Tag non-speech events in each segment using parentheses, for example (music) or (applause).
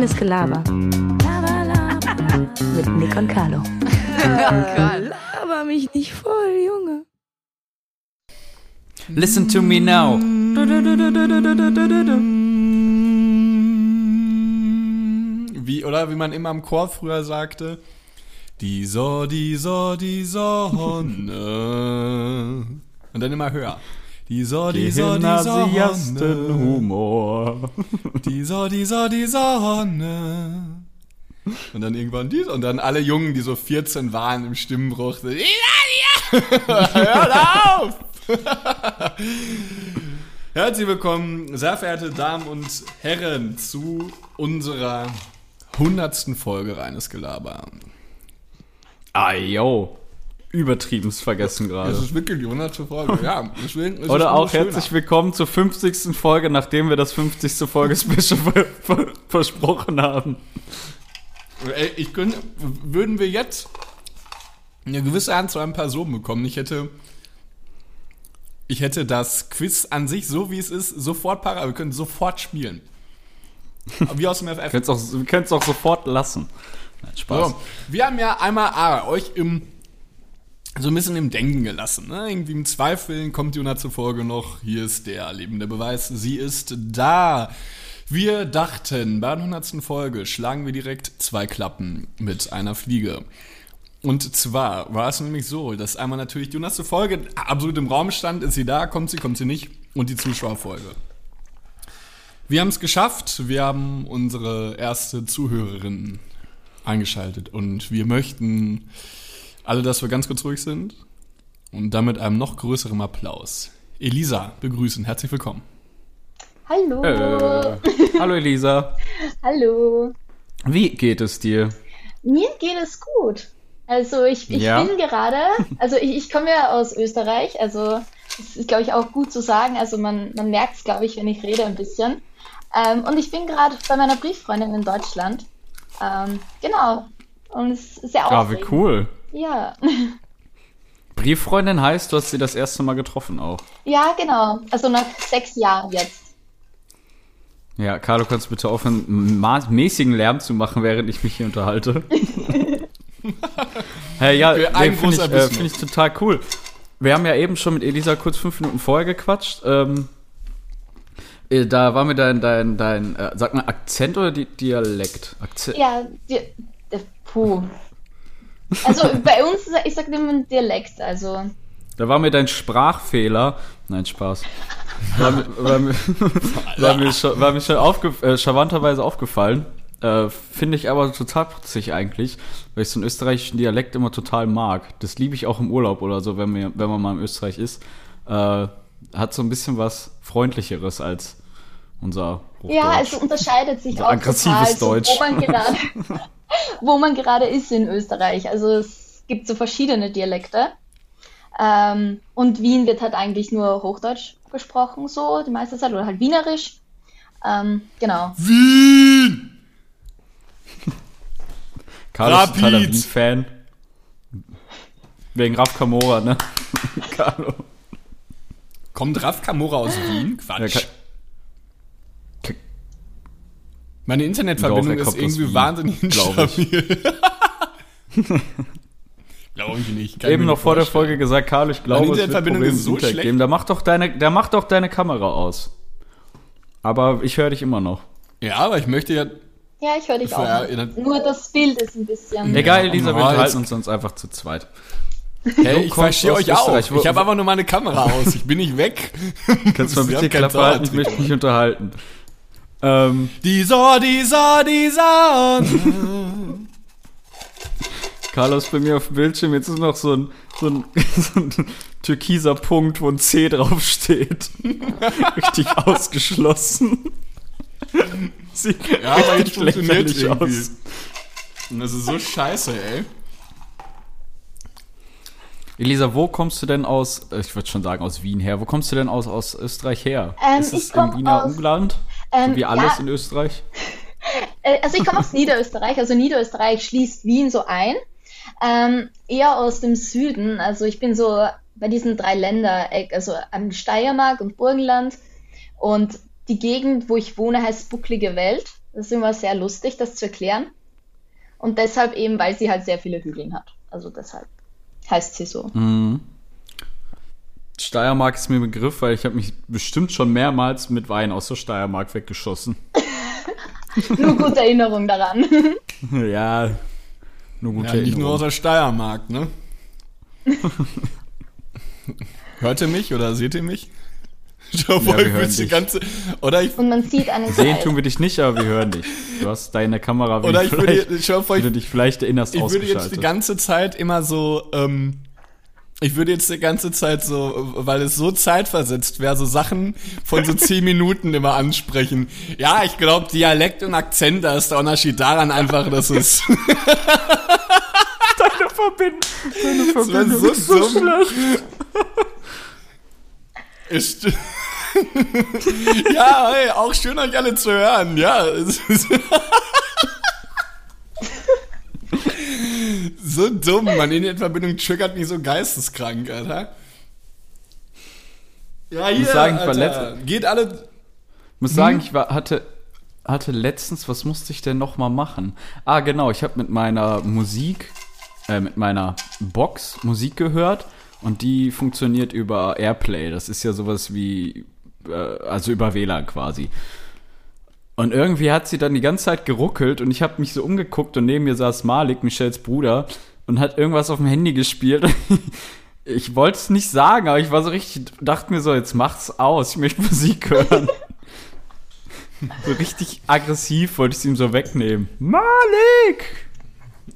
Reines Gelaber. Mit Nick und Carlo. Laber mich nicht voll, Junge. Listen to me now. Wie, oder wie man immer im Chor früher sagte, die so, die so, die Sonne. Und dann immer höher. Die so, die so, die Sonne. Humor. Die so, die so, die Sonne. Und dann irgendwann dies und dann alle Jungen, die so 14 waren im Stimmbruch. So, "Ja, ja, (laughs) Hört auf! (laughs) Herzlich willkommen, sehr verehrte Damen und Herren, zu unserer hundertsten Folge Reines Gelaber. Ah, yo. Übertriebenst vergessen Das gerade. ist wirklich die hundertste Folge, ja. Deswegen ist es Oder auch herzlich schöner. willkommen zur 50. Folge, nachdem wir das 50. Folge-Special (laughs) ver ver versprochen haben. Ey, ich könnte, würden wir jetzt eine gewisse Anzahl an Personen bekommen, ich hätte, ich hätte das Quiz an sich, so wie es ist, sofort parat, wir können sofort spielen. Wie aus dem FF. Wir können es auch sofort lassen. Nein, Spaß. So, wir haben ja einmal ah, euch im so ein bisschen im Denken gelassen. Ne? Irgendwie im Zweifeln kommt die 100. Folge noch. Hier ist der lebende Beweis. Sie ist da. Wir dachten, bei der 100. Folge schlagen wir direkt zwei Klappen mit einer Fliege. Und zwar war es nämlich so, dass einmal natürlich die 100. Folge absolut im Raum stand. Ist sie da? Kommt sie? Kommt sie nicht? Und die Zuschauerfolge. Wir haben es geschafft. Wir haben unsere erste Zuhörerin eingeschaltet und wir möchten alle, dass wir ganz kurz ruhig sind und damit einem noch größeren Applaus Elisa begrüßen. Herzlich willkommen. Hallo. Äh, hallo Elisa. (laughs) Hallo. Wie geht es dir? Mir geht es gut. Also ich, ich Ja? bin gerade, also ich, ich komme ja aus Österreich, also das ist, glaube ich, auch gut zu sagen. Also man, man merkt es, glaube ich, wenn ich rede ein bisschen. Ähm, und ich bin gerade bei meiner Brieffreundin in Deutschland. Ähm, genau. Und es ist sehr Ah, wie aufregend. cool. Ja. Brieffreundin heißt, du hast sie das erste Mal getroffen auch. ja, genau. Also nach sechs Jahren jetzt. Ja, Carlo, kannst du bitte aufhören, ma- mäßigen Lärm zu machen, während ich mich hier unterhalte? (laughs) hey, ja, nee, finde ich, äh, find ich total cool. Wir haben ja eben schon mit Elisa kurz fünf Minuten vorher gequatscht. Ähm, äh, da war mir dein, dein, dein, äh, sag mal, Akzent oder Di Dialekt? Akzent. Ja, die, die, puh. Also bei uns, ich sag immer Dialekt, also. Da war mir dein Sprachfehler. Nein, Spaß. War mir, war mir, (laughs) war mir schon, war mir schon aufge, äh, charmanterweise aufgefallen. Äh, Finde ich aber total putzig eigentlich, weil ich so einen österreichischen Dialekt immer total mag. Das liebe ich auch im Urlaub oder so, wenn, wir, wenn man mal in Österreich ist. Äh, hat so ein bisschen was Freundlicheres als unser Hochdeutsch. Ja, es unterscheidet sich So auch aggressives total, Deutsch. Wo man gerade, (laughs) wo man gerade ist in Österreich. Also es gibt so verschiedene Dialekte. Ähm, und Wien wird halt eigentlich nur Hochdeutsch gesprochen, so die meiste Zeit, oder halt Wienerisch. Ähm, genau. Wien! (laughs) Carlo ist totaler Rapid. Wien-Fan. Wegen Raf Kamora, ne? (laughs) Carlo. Kommt Raf Kamora aus Wien? Quatsch. Ja, Meine Internetverbindung Doch, er ist irgendwie Wien, wahnsinnig glaub ich. instabil. (laughs) Glaube ich nicht. Kann ich Eben noch vor der. Folge gesagt, Karl, ich glaube, Meine Internetverbindung ist so schlecht. geben. Da macht doch deine, der macht doch deine Kamera aus. Aber ich höre dich immer noch. Ja, aber ich möchte ja. Ja, ich höre dich auch. Ja, Nur das Bild ist ein bisschen. Egal, Elisa, wir halten jetzt- uns sonst einfach zu zweit. Hey, ich kommst verstehe euch auch. Ich habe aber nur meine Kamera aus. Ich bin nicht weg. Kannst du mal (laughs) bitte Klappe halten? Ich möchte mich unterhalten. Ähm, Die so, die so, die so. Carlos bei mir auf dem Bildschirm, jetzt ist noch so ein, so ein, (laughs) so ein türkiser Punkt, wo ein C draufsteht. (laughs) Richtig ausgeschlossen. Sieht Ja, aber jetzt funktioniert irgendwie. aus. Und das ist so scheiße, ey. Elisa, wo kommst du denn aus, äh, ich würde schon sagen aus Wien her, wo kommst du denn aus, aus Österreich her? Ähm, ist es im Wiener aus- Umland? Ähm, wie alles ja, in Österreich? (laughs) Äh, Also ich komme aus Niederösterreich, also Niederösterreich schließt Wien so ein. Ähm, eher aus dem Süden, also ich bin so bei diesen drei Ländereck, also am Steiermark und Burgenland und die Gegend, wo ich wohne, heißt Bucklige Welt. Das ist immer sehr lustig, das zu erklären. Und deshalb eben, weil sie halt sehr viele Hügel hat. Also deshalb heißt sie so. Mhm. Steiermark ist mir ein Begriff, weil ich habe mich bestimmt schon mehrmals mit Wein aus der Steiermark weggeschossen. (laughs) Nur gute Erinnerung daran. (laughs) ja, nur gute Ja, nicht nur aus Erinnerung. der Steiermark, ne? (laughs) Hört ihr mich oder seht ihr mich? Schau wir mal, ich hören dich. ganze. Oder ich, Und man sieht einen Sehen tun wir dich nicht, aber wir hören dich. Du hast deine Kamera, wie, oder ich vielleicht, würde, schau vor, wie du ich, dich vielleicht erinnerst, ich würde jetzt die ganze Zeit immer so, ähm, ich würde jetzt die ganze Zeit so, weil es so zeitversetzt wäre, so Sachen von so zehn Minuten immer ansprechen. Ja, ich glaube, Dialekt und Akzent, da ist der Unterschied daran einfach, dass es (laughs) Deine Verbindung, deine Verbindung so ist so dumm. schlecht. ist. (laughs) ja, hey, auch schön euch alle zu hören. Ja, es ist (laughs) (laughs) so dumm, man. Internetverbindung triggert mich so geisteskrank, Alter. Ja, hier, muss sagen, ich war Alter. Geht alle. Ich muss sagen, ich war, hatte, hatte letztens, was musste ich denn noch mal machen? Ah, genau, ich habe mit meiner Musik, äh, mit meiner Box Musik gehört und die funktioniert über Airplay. Das ist ja sowas wie, äh, also über WLAN quasi. Und irgendwie hat sie dann die ganze Zeit geruckelt und ich habe mich so umgeguckt und neben mir saß Malik, Michelles Bruder, und hat irgendwas auf dem Handy gespielt. (laughs) Ich wollte es nicht sagen, aber ich war so richtig, dachte mir so, jetzt macht's aus, ich möchte Musik hören. (laughs) so richtig aggressiv wollte ich es ihm so wegnehmen. Malik!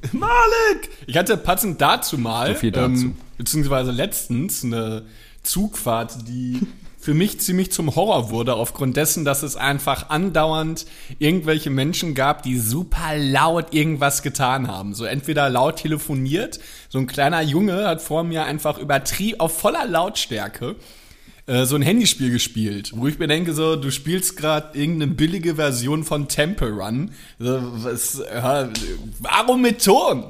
(laughs) Malik! Ich hatte passend dazu mal, So viel dazu. Ähm, beziehungsweise letztens, eine Zugfahrt, die für mich ziemlich zum Horror wurde, aufgrund dessen, dass es einfach andauernd irgendwelche Menschen gab, die super laut irgendwas getan haben. So entweder laut telefoniert, so ein kleiner Junge hat vor mir einfach übertrieben, auf voller Lautstärke, äh, so ein Handyspiel gespielt, wo ich mir denke, so, du spielst gerade irgendeine billige Version von Temple Run. So, was, ja, warum mit Ton?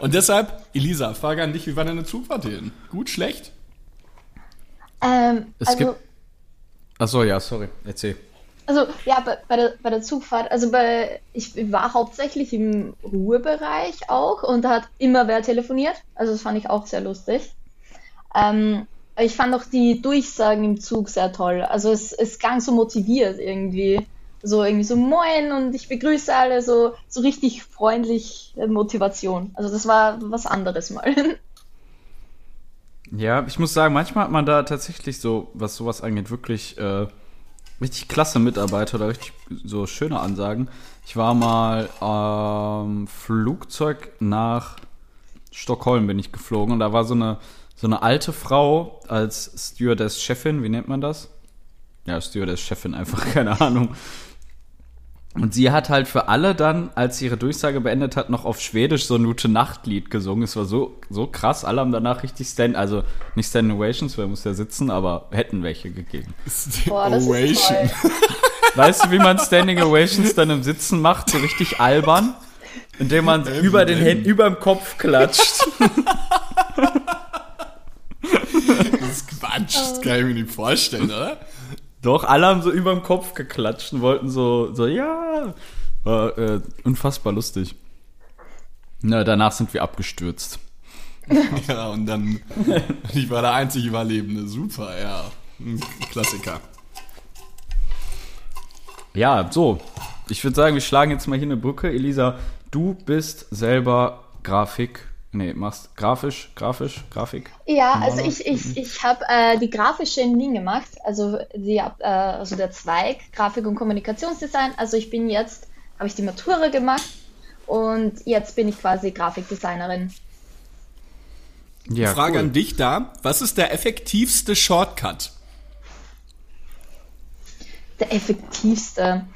Und deshalb, Elisa, frage an dich, wie war deine Zugfahrt hin? Gut, schlecht? Ähm, Es also, gibt- Achso, ja, sorry, erzähl. also ja, bei, bei, der, bei der Zugfahrt, also bei, ich war hauptsächlich im Ruhebereich auch und da hat immer wer telefoniert. Also das fand ich auch sehr lustig. Ähm, ich fand auch die Durchsagen im Zug sehr toll. Also es, es klang so motiviert irgendwie. So irgendwie so moin und ich begrüße alle, so, so richtig freundlich äh, Motivation. Also das war was anderes mal. (laughs) Ja, ich muss sagen, manchmal hat man da tatsächlich so, was sowas angeht, wirklich äh, richtig klasse Mitarbeiter oder richtig so schöne Ansagen. Ich war mal ähm, Flugzeug nach Stockholm bin ich geflogen und da war so eine so eine alte Frau als Stewardess-Chefin, wie nennt man das? Ja, Stewardess-Chefin einfach, (laughs) keine Ahnung. Und sie hat halt für alle dann, als sie ihre Durchsage beendet hat, noch auf Schwedisch so ein Gute Nacht-Lied gesungen. Es war so, so krass. Alle haben danach richtig Stand, also nicht Standing Ovations, weil er muss ja sitzen, aber hätten welche gegeben. Boah, das ist Ovation. toll. (laughs) Weißt du, wie man Standing Ovations dann im Sitzen macht? So richtig albern? Indem man über den Händen, über dem Kopf klatscht. Das ist Quatsch, das kann ich mir nicht vorstellen, oder? Doch, alle haben so über dem Kopf geklatscht und wollten so, so, ja. War äh, unfassbar lustig. Na, danach sind wir abgestürzt. (laughs) Ja, und dann, (laughs) ich war der einzig Überlebende. Super, ja. Klassiker. Ja, so. Ich würde sagen, wir schlagen jetzt mal hier eine Brücke. Elisa, du bist selber Grafik. Nee, machst grafisch, grafisch, Grafik. Ja, also ich, ich, ich habe äh, die grafische in Wien gemacht, also, die, äh, also der Zweig Grafik und Kommunikationsdesign. Also ich bin jetzt, habe ich die Matura gemacht und jetzt bin ich quasi Grafikdesignerin. Ja, Frage cool. an dich da. Was ist der effektivste Shortcut? Der effektivste.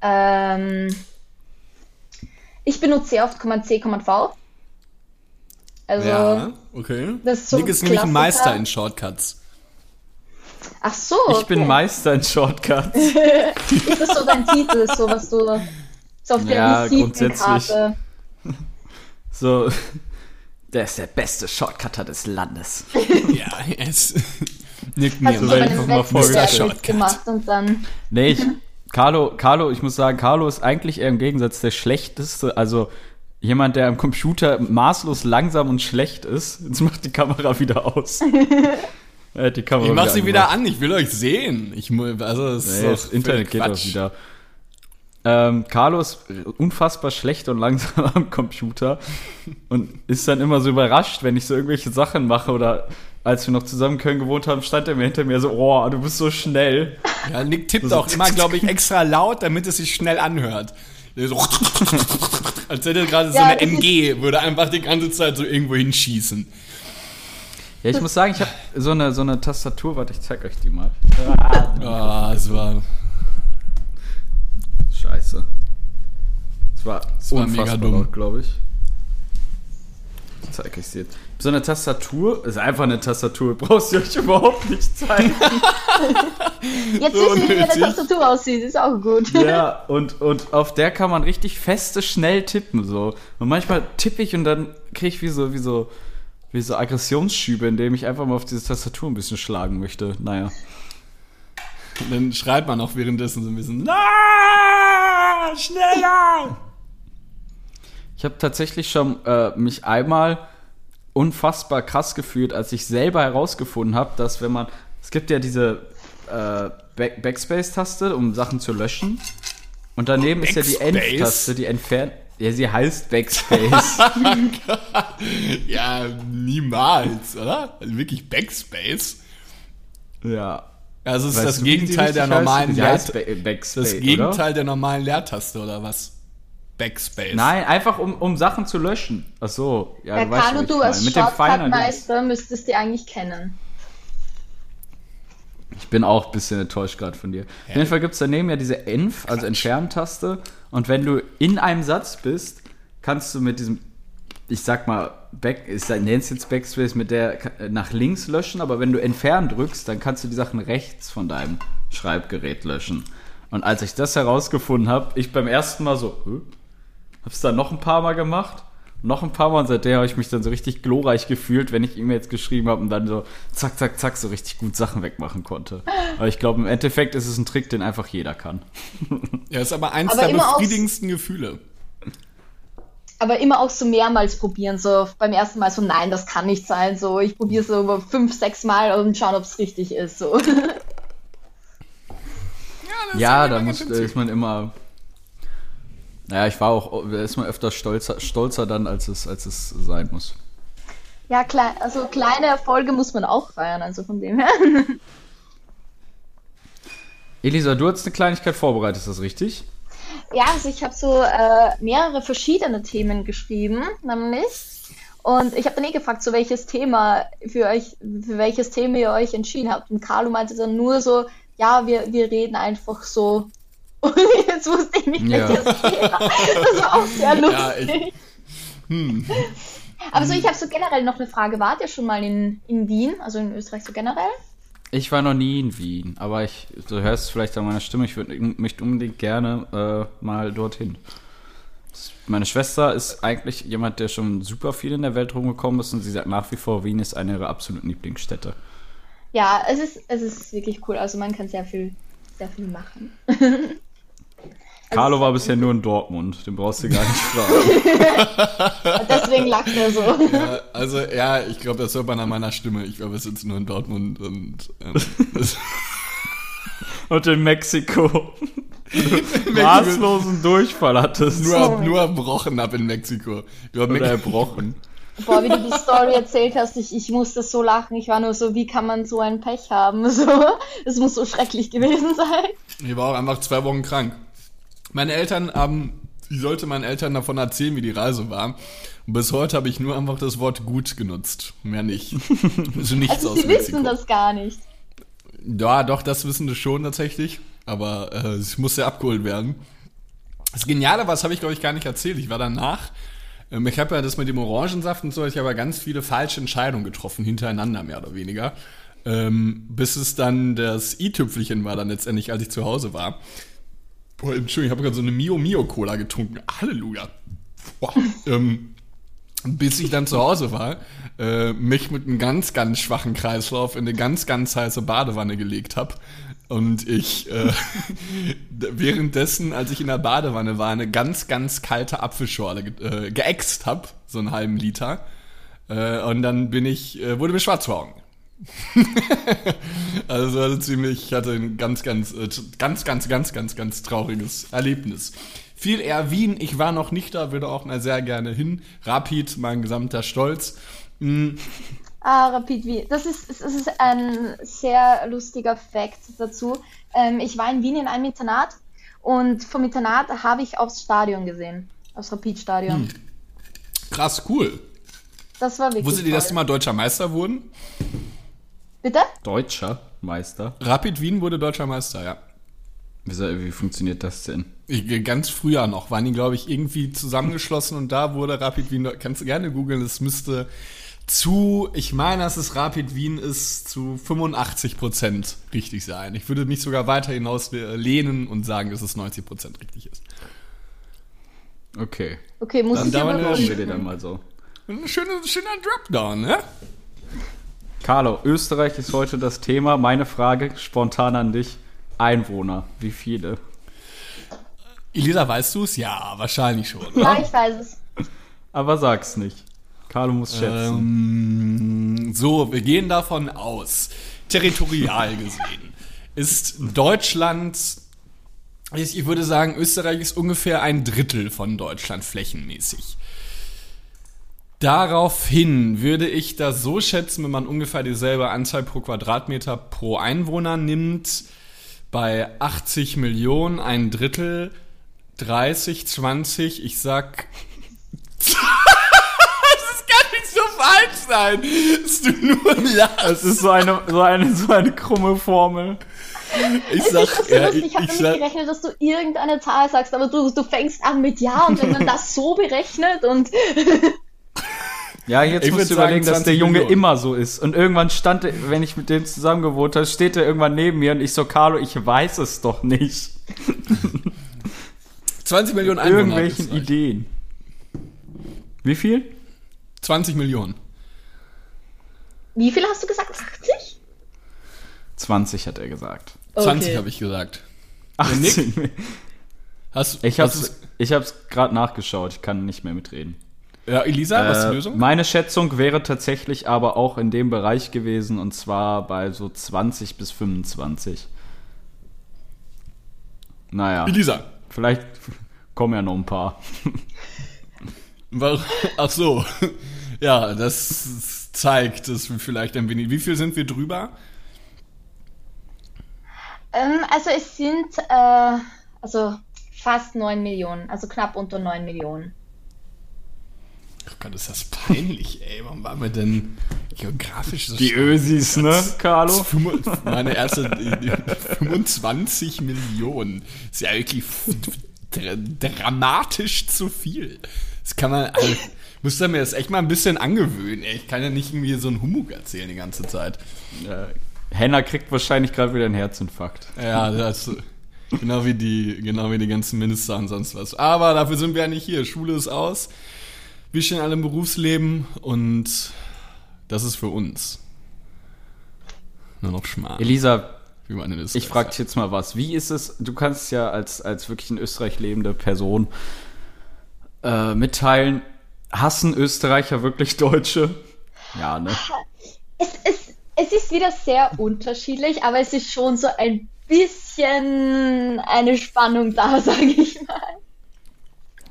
Ähm, ich benutze sehr oft Command C, Command V. Also, ja, okay. das ist so Nick ist nämlich ein. Meister in Shortcuts. ach so. Ich bin okay. Meister in Shortcuts. (laughs) Ist das so dein Titel, so was du so auf der Ja, Visitenkarte. (laughs) So, der ist der beste Shortcutter des Landes. (laughs) ja, es. Nick mir so einfach mal vorgestellt. gemacht und dann Nee, ich Carlo, Carlo, ich muss sagen, Carlo ist eigentlich eher im Gegensatz der schlechteste, also jemand, der am Computer maßlos langsam und schlecht ist. Jetzt macht die Kamera wieder aus. (laughs) Er hat die Kamera ich mach sie wieder an, ich will euch sehen. Ich, also, das, nee, das Internet geht auch wieder. Ähm, Carlo ist unfassbar schlecht und langsam (laughs) am Computer und ist dann immer so überrascht, wenn ich so irgendwelche Sachen mache oder als wir noch zusammen Köln gewohnt haben, stand er mir hinter mir so, oh, du bist so schnell. Ja, Nick tippt so, auch (laughs) immer, glaube ich, extra laut, damit es sich schnell anhört. So, als hätte er gerade so eine MG, würde einfach die ganze Zeit so irgendwo hinschießen. Ja, ich muss sagen, ich habe so eine, so eine Tastatur, warte, ich zeig euch die mal. Ah, es war Scheiße. Es war, es war mega dumm, glaube ich. ich zeig ich dir. So eine Tastatur ist einfach eine Tastatur. (laughs) Brauchst du euch überhaupt nicht zeigen. (laughs) Jetzt so wissen wir, wie eine Tastatur aussieht. Ist auch gut. Ja, (laughs) und, und auf der kann man richtig feste, schnell tippen. So. Und manchmal tippe ich und dann kriege ich wie so, wie so, wie so Aggressionsschübe, indem ich einfach mal auf diese Tastatur ein bisschen schlagen möchte. Naja. Und dann schreit man auch währenddessen so ein bisschen, na, schneller! Ich habe tatsächlich schon äh, mich einmal unfassbar krass gefühlt, als ich selber herausgefunden habe, dass wenn man, es gibt ja diese äh, Back Backspace-Taste, um Sachen zu löschen. Und daneben oh, ist ja die End-Taste, die entfernt. Ja, sie heißt Backspace. (laughs) ja, niemals, oder? Also wirklich Backspace. Ja. Also es ist das Gegenteil der normalen Leertaste. Das Gegenteil oder? der normalen Leertaste oder was? Backspace. Nein, einfach um, um Sachen zu löschen. Ach so, ja, ja du Carlo, du als Shortcut-Meister müsstest die eigentlich kennen. Ich bin auch ein bisschen enttäuscht gerade von dir. Auf jeden Fall gibt es daneben ja diese Enf, also Entfernen-Taste. Und wenn du in einem Satz bist, kannst du mit diesem, ich sag mal, Back, ich nenne es jetzt Backspace, mit der nach links löschen, aber wenn du entfernen drückst, dann kannst du die Sachen rechts von deinem Schreibgerät löschen. Und als ich das herausgefunden habe, ich beim ersten Mal so? Hab's dann noch ein paar Mal gemacht, noch ein paar Mal und seitdem habe ich mich dann so richtig glorreich gefühlt, wenn ich E-Mails geschrieben habe und dann so zack, zack, zack so richtig gut Sachen wegmachen konnte. Aber ich glaube, im Endeffekt ist es ein Trick, den einfach jeder kann. (laughs) Ja, ist aber eins aber der befriedigendsten Gefühle aber immer auch so mehrmals probieren. So beim ersten Mal so, nein, das kann nicht sein. So, ich probiere so über fünf, sechs Mal und schauen, ob es richtig ist. So. Ja, ja da muss, ist man immer. Naja, ich war auch, ist man öfter stolzer, stolzer dann, als es, als es sein muss. Ja, klar, also kleine Erfolge muss man auch feiern, also von dem her. (laughs) Elisa, du hast eine Kleinigkeit vorbereitet, ist das richtig? Ja, also ich habe so äh, mehrere verschiedene Themen geschrieben, nämlich. Und ich habe dann eh gefragt, so welches Thema für euch, für welches Thema ihr euch entschieden habt. Und Carlo meinte dann nur so, ja, wir, wir reden einfach so. Und (laughs) jetzt wusste ich nicht, ja. welches Thema. Das war auch sehr lustig. Ja, ich, hm. Aber so, ich habe so generell noch eine Frage. Wart ihr schon mal in, in Wien, also in Österreich so generell? Ich war noch nie in Wien, aber ich, du hörst es vielleicht an meiner Stimme, ich würde mich unbedingt gerne äh, mal dorthin. Meine Schwester ist eigentlich jemand, der schon super viel in der Welt rumgekommen ist und sie sagt nach wie vor, Wien ist eine ihrer absoluten Lieblingsstädte. Ja, es ist, es ist wirklich cool. Also man kann sehr viel, sehr viel machen. (laughs) Carlo war bisher nur in Dortmund, den brauchst du gar nicht fragen. (laughs) Deswegen lacht er so. Ja, also ja, ich glaube, das hört man an meiner Stimme. Ich glaube, wir sitzen nur in Dortmund und ähm, (laughs) und in Mexiko. (laughs) Maßlosen Durchfall hattest. Nur, nur erbrochen ab in Mexiko. Glaub, Oder erbrochen. Boah, wie du die Story erzählt hast, ich, ich musste so lachen. Ich war nur so, wie kann man so ein Pech haben? So, es muss so schrecklich gewesen sein. Ich war auch einfach zwei Wochen krank. Meine Eltern haben, ich sollte meinen Eltern davon erzählen, wie die Reise war. Und bis heute habe ich nur einfach das Wort gut genutzt. Mehr nicht. (laughs) Also nichts also, aus Sie Mexiko. wissen das gar nicht. Ja, doch, das wissen sie schon tatsächlich. Aber äh, es musste abgeholt werden. Das Geniale was habe ich, glaube ich, gar nicht erzählt. Ich war danach. Ähm, ich habe ja das mit dem Orangensaft und so, ich habe ja ganz viele falsche Entscheidungen getroffen, hintereinander mehr oder weniger. Ähm, bis es dann das i-Tüpfelchen war, dann letztendlich, als ich zu Hause war. Boah, Entschuldigung, ich habe gerade so eine Mio Mio Cola getrunken. Halleluja. Boah, ähm, bis ich dann zu Hause war, äh, mich mit einem ganz, ganz schwachen Kreislauf in eine ganz, ganz heiße Badewanne gelegt habe Und ich äh, (laughs) währenddessen, als ich in der Badewanne war, eine ganz, ganz kalte Apfelschorle äh, geäxt habe, so einen halben Liter. Äh, und dann bin ich, äh, wurde mir schwarz vor Augen. (laughs) also also ziemlich, ich hatte ein ganz, ganz, äh, ganz, ganz, ganz, ganz, ganz trauriges Erlebnis. Viel eher Wien, ich war noch nicht da, würde auch mal sehr gerne hin. Rapid, mein gesamter Stolz. Mm, Ah, Rapid Wien. Das ist, das ist ein sehr lustiger Fact dazu. Ähm, ich war in Wien in einem Internat und vom Internat habe ich aufs Stadion gesehen. Aufs Rapid-Stadion. krass, cool. Das war wirklich ihr, dass die toll. mal deutscher Meister wurden? Bitte? Deutscher Meister. Rapid Wien wurde deutscher Meister, ja. Wie, wie funktioniert das denn? Ich, ganz früher noch waren die, glaube ich, irgendwie zusammengeschlossen und da wurde Rapid Wien, kannst du gerne googeln, es müsste zu, ich meine, dass es Rapid Wien ist, zu 85 Prozent richtig sein. Ich würde mich sogar weiter hinaus äh, lehnen und sagen, dass es 90 Prozent richtig ist. Okay. Okay, muss Dann ich dauern aber wir- Glauben wir dir googeln. dann mal so. Ein schöner, schöner Dropdown, ne? Carlo, Österreich ist heute das Thema. Meine Frage spontan an dich. Einwohner, wie viele? Elisa, weißt du es? Ja, wahrscheinlich schon. Ja, ich weiß es. Aber sag's nicht. Carlo muss schätzen. Ähm, so, wir gehen davon aus, territorial (laughs) gesehen, ist Deutschland, ich würde sagen, Österreich ist ungefähr ein Drittel von Deutschland flächenmäßig. Daraufhin würde ich das so schätzen, wenn man ungefähr dieselbe Anzahl pro Quadratmeter pro Einwohner nimmt, bei 80 Millionen, ein Drittel, 30, 20, ich sag (laughs) kann nicht so falsch sein, dass du nur lachst. Es ist so eine, so eine, so eine krumme Formel. Ich sag, ist so ja, ich, Ich habe ich sag, gerechnet, dass du irgendeine Zahl sagst, aber du, du fängst an mit Ja und wenn man das so berechnet und Ja, jetzt Ich musst du überlegen, dass der 20 Junge Millionen. immer so ist. Und irgendwann stand er, wenn ich mit dem zusammen gewohnt habe, steht er irgendwann neben mir und ich so, Carlo, ich weiß es doch nicht. (laughs) 20 Millionen Einwohner. Irgendwelchen. Ideen. Wie viel? 20 Millionen. wie viel hast du gesagt? 80? 20 hat er gesagt. 20 habe ich gesagt. 18. Hast, Ich hast ich hab's gerade nachgeschaut, ich kann nicht mehr mitreden. Ja, Elisa, was ist die Äh, Lösung? meine Schätzung wäre tatsächlich aber auch in dem Bereich gewesen und zwar bei so 20 bis 25. Naja, Elisa. vielleicht kommen ja noch ein paar. Ach so. Ja, das zeigt, dass wir vielleicht ein wenig. Wie viel sind wir drüber? Ähm, also es sind äh, also fast 9 Millionen, also knapp unter 9 Millionen. Oh Gott, ist das peinlich, ey. Warum waren wir denn geografisch so Die schlecht? Ösis, ne, Carlo? Meine erste äh, 25 Millionen. Ist ja wirklich dr dramatisch zu viel. Das kann man. Also, muss mir das echt mal ein bisschen angewöhnen. Ey. Ich kann ja nicht irgendwie so einen Humbug erzählen die ganze Zeit. Äh, Henna kriegt wahrscheinlich gerade wieder einen Herzinfarkt. Ja, das. Genau wie die, genau wie die ganzen Minister und sonst was. Aber dafür sind wir ja nicht hier. Schule ist aus. Wir stehen alle im Berufsleben und das ist für uns. Nur noch Schmarrn. Elisa, wie man in Österreich ich frage dich jetzt mal was. Wie ist es, du kannst ja als, als wirklich in Österreich lebende Person äh, mitteilen, hassen Österreicher wirklich Deutsche? Ja, ne? Es, es, es ist wieder sehr unterschiedlich, aber es ist schon so ein bisschen eine Spannung da, (laughs) sage ich mal.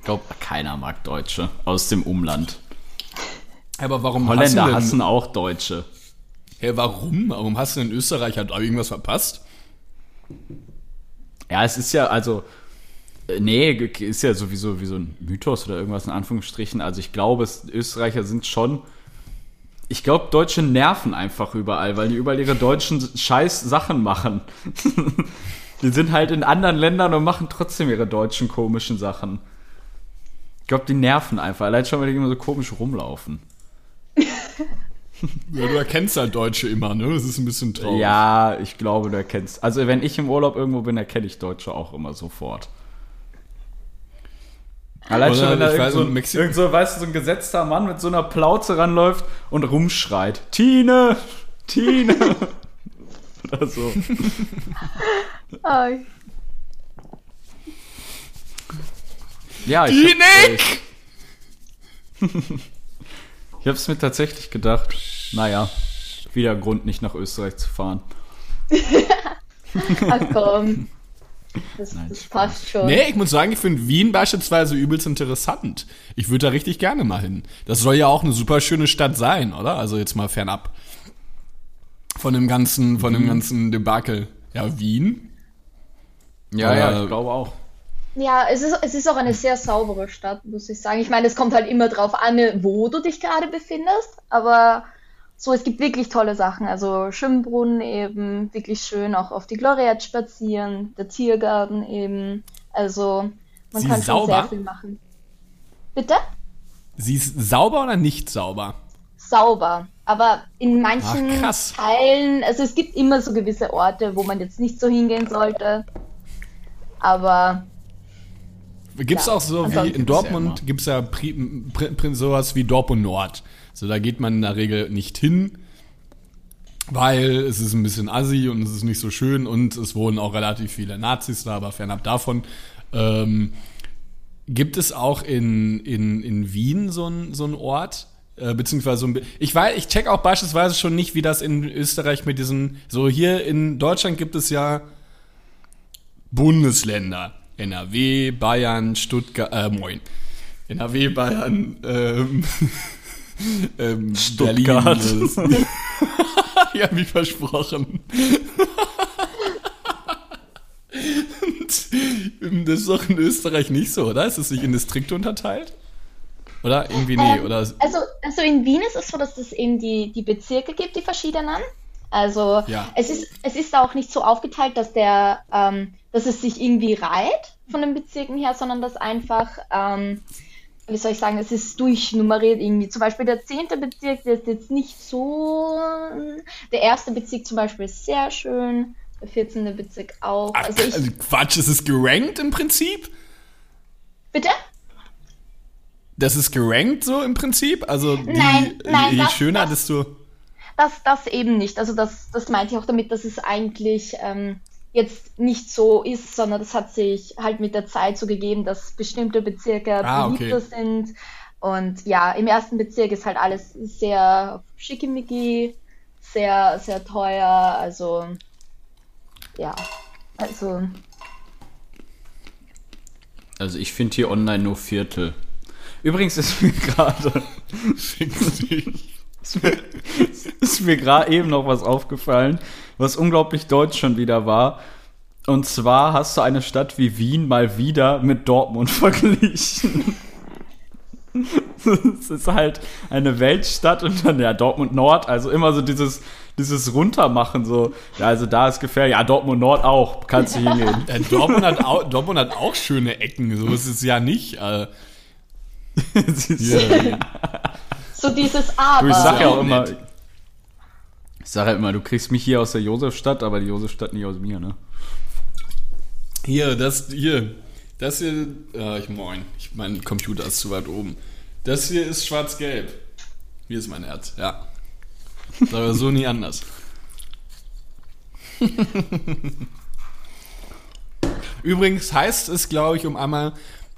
Ich glaube, keiner mag Deutsche aus dem Umland. Aber warum Holländer hassen, hassen auch Deutsche. denn, Hä, warum? Warum hast du in Österreich halt irgendwas verpasst? Ja, es ist ja, also, äh, nee, ist ja sowieso wie so ein Mythos oder irgendwas in Anführungsstrichen. Also ich glaube, es, Österreicher sind schon, ich glaube, Deutsche nerven einfach überall, weil die überall ihre deutschen scheiß Sachen machen. (laughs) die sind halt in anderen Ländern und machen trotzdem ihre deutschen komischen Sachen. Ich glaube, die nerven einfach. Allein schon, weil die immer so komisch rumlaufen. (laughs) Ja, du erkennst halt Deutsche immer, ne? Das ist ein bisschen traurig. Ja, ich glaube, du erkennst. Also, wenn ich im Urlaub irgendwo bin, erkenne ich Deutsche auch immer sofort. Allein schon, wenn da irgend so, in Mexiko- irgend so, weißt du, so ein gesetzter Mann mit so einer Plauze ranläuft und rumschreit. Tine! Tine! (laughs) oder so. (laughs) Ah, Ja, ich Die hab, Nick! (laughs) ich hab's mir tatsächlich gedacht. Naja, wieder Grund, nicht nach Österreich zu fahren. (laughs) ach komm. Das, Nein, das Spaß. passt schon. Nee, ich muss sagen, ich finde Wien beispielsweise übelst interessant. Ich würde da richtig gerne mal hin. Das soll ja auch eine super schöne Stadt sein, oder? Also jetzt mal fernab von dem ganzen, von dem ganzen Debakel. Ja, Wien. Ja, Oder- ja, ich glaube auch. Ja, es ist, es ist auch eine sehr saubere Stadt, muss ich sagen. Ich meine, es kommt halt immer drauf an, wo du dich gerade befindest, aber so, es gibt wirklich tolle Sachen. Also Schwimmbrunnen eben, wirklich schön, auch auf die Gloriette spazieren, der Tiergarten eben. Also man Sie kann ist schon sauber? sehr viel machen. Bitte? Sie ist sauber oder nicht sauber? Sauber. Aber in manchen Ach. Teilen, also es gibt immer so gewisse Orte, wo man jetzt nicht so hingehen sollte. Aber Gibt's Ja, auch so wie in gibt's ja Dortmund immer. gibt's ja pri, pri, pri, sowas wie Dortmund Nord. So da geht man in der Regel nicht hin, weil es ist ein bisschen assi und es ist nicht so schön und es wohnen auch relativ viele Nazis da, aber fernab davon. Ähm, gibt es auch in, in, in Wien so ein so ein Ort? Äh, beziehungsweise so ein, ich weiß, ich check auch beispielsweise schon nicht, wie das in Österreich mit diesen, so hier in Deutschland gibt es ja Bundesländer. NRW, Bayern, Stuttgart, äh, moin. NRW, Bayern, ähm, (laughs) ähm, Stuttgart. Berlin. äh, ich hab mich versprochen. Und, ähm, das ist doch in Österreich nicht so, oder? Ist es nicht in Distrikte unterteilt? Oder? Irgendwie nee, Ähm, oder? Also, also in Wien ist es so, dass es eben die, die Bezirke gibt, die verschiedenen. Also Ja. es, ist, es ist auch nicht so aufgeteilt, dass, der, ähm, dass es sich irgendwie reiht von den Bezirken her, sondern dass einfach, ähm, wie soll ich sagen, es ist durchnummeriert irgendwie. Zum Beispiel der 10. Bezirk, der ist jetzt nicht so. Der erste Bezirk zum Beispiel ist sehr schön, der 14. Bezirk auch. Ach, Also ich, also Quatsch, ist es gerankt im Prinzip? bitte? Das ist gerankt so im Prinzip? Also die, Nein, nein, je das- schöner, das- desto. Das, das eben nicht. Also das, das meinte ich auch damit, dass es eigentlich ähm, jetzt nicht so ist, sondern das hat sich halt mit der Zeit so gegeben, dass bestimmte Bezirke Ah, okay. beliebter sind. Und ja, im ersten Bezirk ist halt alles sehr schickimicki, sehr, sehr teuer. Also ja, also Also ich finde hier online nur Viertel. Übrigens ist mir (laughs) gerade ist mir, (laughs) ist mir gerade eben noch was aufgefallen, was unglaublich deutsch schon wieder war. Und zwar hast du eine Stadt wie Wien mal wieder mit Dortmund (laughs) verglichen. Es ist halt eine Weltstadt und dann ja Dortmund Nord, also immer so dieses dieses runtermachen so. Ja, also da ist gefährlich. Ja, Dortmund Nord auch, kannst du hingehen. Äh, Dortmund, hat auch, Dortmund hat auch schöne Ecken, so ist es ja nicht. Äh, (laughs) ist- hier, so dieses Aber. Du, ich sag ja auch immer, ich sag ja immer, du kriegst mich hier aus der Josefstadt, aber die Josefstadt nicht aus mir, ne? hier, das hier, das hier, äh, ich moin, ich, mein Computer ist zu weit oben. Das hier ist schwarz-gelb. Hier ist mein Herz, ja. Das aber so nie anders. (laughs) Übrigens heißt es, glaube ich, um einmal,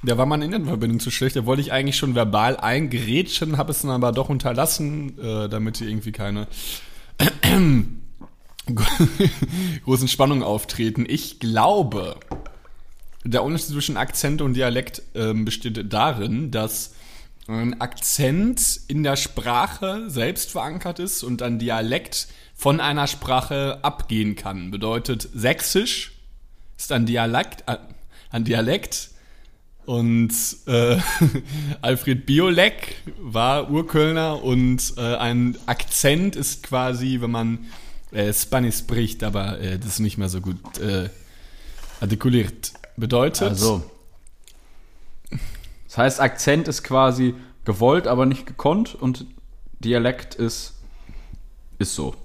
da war meine Internetverbindung zu schlecht, da wollte ich eigentlich schon verbal eingerätschen, habe es dann aber doch unterlassen, äh, damit hier irgendwie keine (coughs) großen Spannungen auftreten. Ich glaube, der Unterschied zwischen Akzent und Dialekt ähm, besteht darin, dass ein Akzent in der Sprache selbst verankert ist und ein Dialekt von einer Sprache abgehen kann. Bedeutet, Sächsisch ist ein Dialekt, äh, ein Dialekt und äh, (laughs) Alfred Biolek war Urkölner und äh, ein Akzent ist quasi, wenn man äh, Spanisch spricht, aber äh, das ist nicht mehr so gut äh, artikuliert. Bedeutet, Also. Das heißt, Akzent ist quasi gewollt, aber nicht gekonnt und Dialekt ist ist so.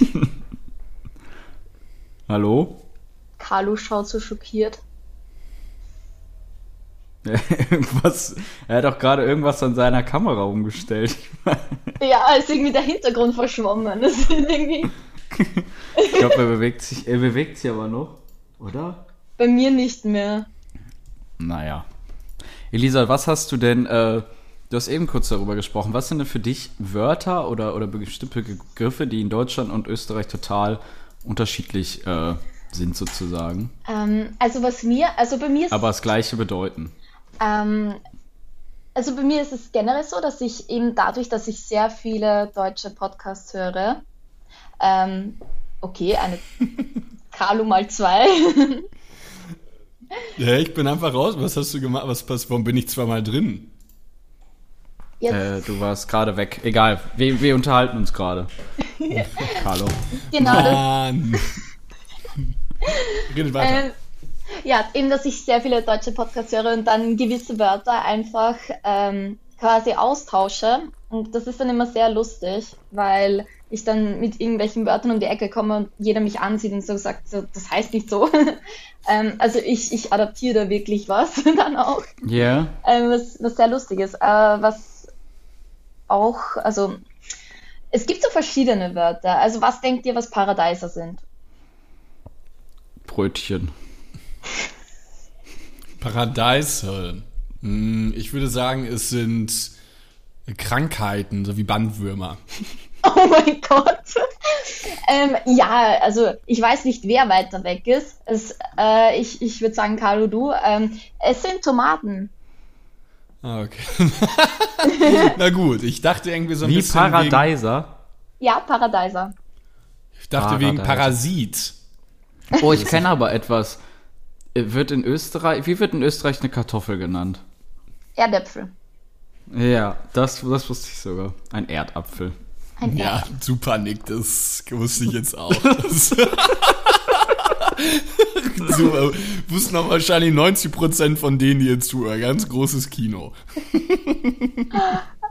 (laughs) Hallo? Carlo schaut so schockiert. (laughs) irgendwas, er hat doch gerade irgendwas an seiner Kamera umgestellt. (laughs) Ja, ist irgendwie der Hintergrund verschwommen. (laughs) Ich glaube, er bewegt sich, er bewegt sich aber noch, oder? bei mir nicht mehr. Naja. Elisa, was hast du denn, äh, du hast eben kurz darüber gesprochen, was sind denn für dich Wörter oder, oder bestimmte Begriffe, die in Deutschland und Österreich total unterschiedlich äh, sind sozusagen, Ähm, also was mir, also bei mir ist aber das gleiche bedeuten? Ähm, also bei mir ist es generell so, dass ich eben dadurch, dass ich sehr viele deutsche Podcasts höre, ähm, okay, eine (laughs) Carlo mal zwei, (laughs) Ja, ich bin einfach raus. Was hast du gemacht? Was, was, warum bin ich zweimal drin? Äh, du warst gerade weg. Egal, wir, wir unterhalten uns gerade. (laughs) Carlo. genau das, Mann. Redet weiter. ähm, ja, eben, dass ich sehr viele deutsche Podcasts höre und dann gewisse Wörter einfach ähm, quasi austausche und das ist dann immer sehr lustig, weil ich dann mit irgendwelchen Wörtern um die Ecke komme und jeder mich ansieht und so sagt, so, das heißt nicht so. (laughs) ähm, also ich, ich adaptiere da wirklich was (laughs) dann auch. Yeah. Ähm, was, was sehr lustig ist. Äh, was auch, also es gibt so verschiedene Wörter. Also was denkt ihr, was Paradeiser sind? Brötchen. (laughs) Paradeise. Hm, Ich würde sagen, es sind Krankheiten, so wie Bandwürmer. (laughs) Oh mein Gott. ähm, ja, also ich weiß nicht, wer weiter weg ist. Es, äh, ich ich würde sagen, Carlo, du. Ähm, es sind Tomaten. Ah, okay. (laughs) Na gut, ich dachte irgendwie so ein Wie bisschen wegen, Paradeiser. Ja, Paradeiser. ich dachte wegen Paradeiser. Parasit. Oh, ich kenne aber etwas. Äh, Wird in Österreich, wie wird in Österreich eine Kartoffel genannt? Erdäpfel. Ja, das, das wusste ich sogar. Ein Erdapfel. Ein Ja, super, Nick, das wusste ich jetzt auch. (laughs) Super, (laughs) wussten auch wahrscheinlich 90% von denen, die jetzt zuhören. Ganz großes Kino.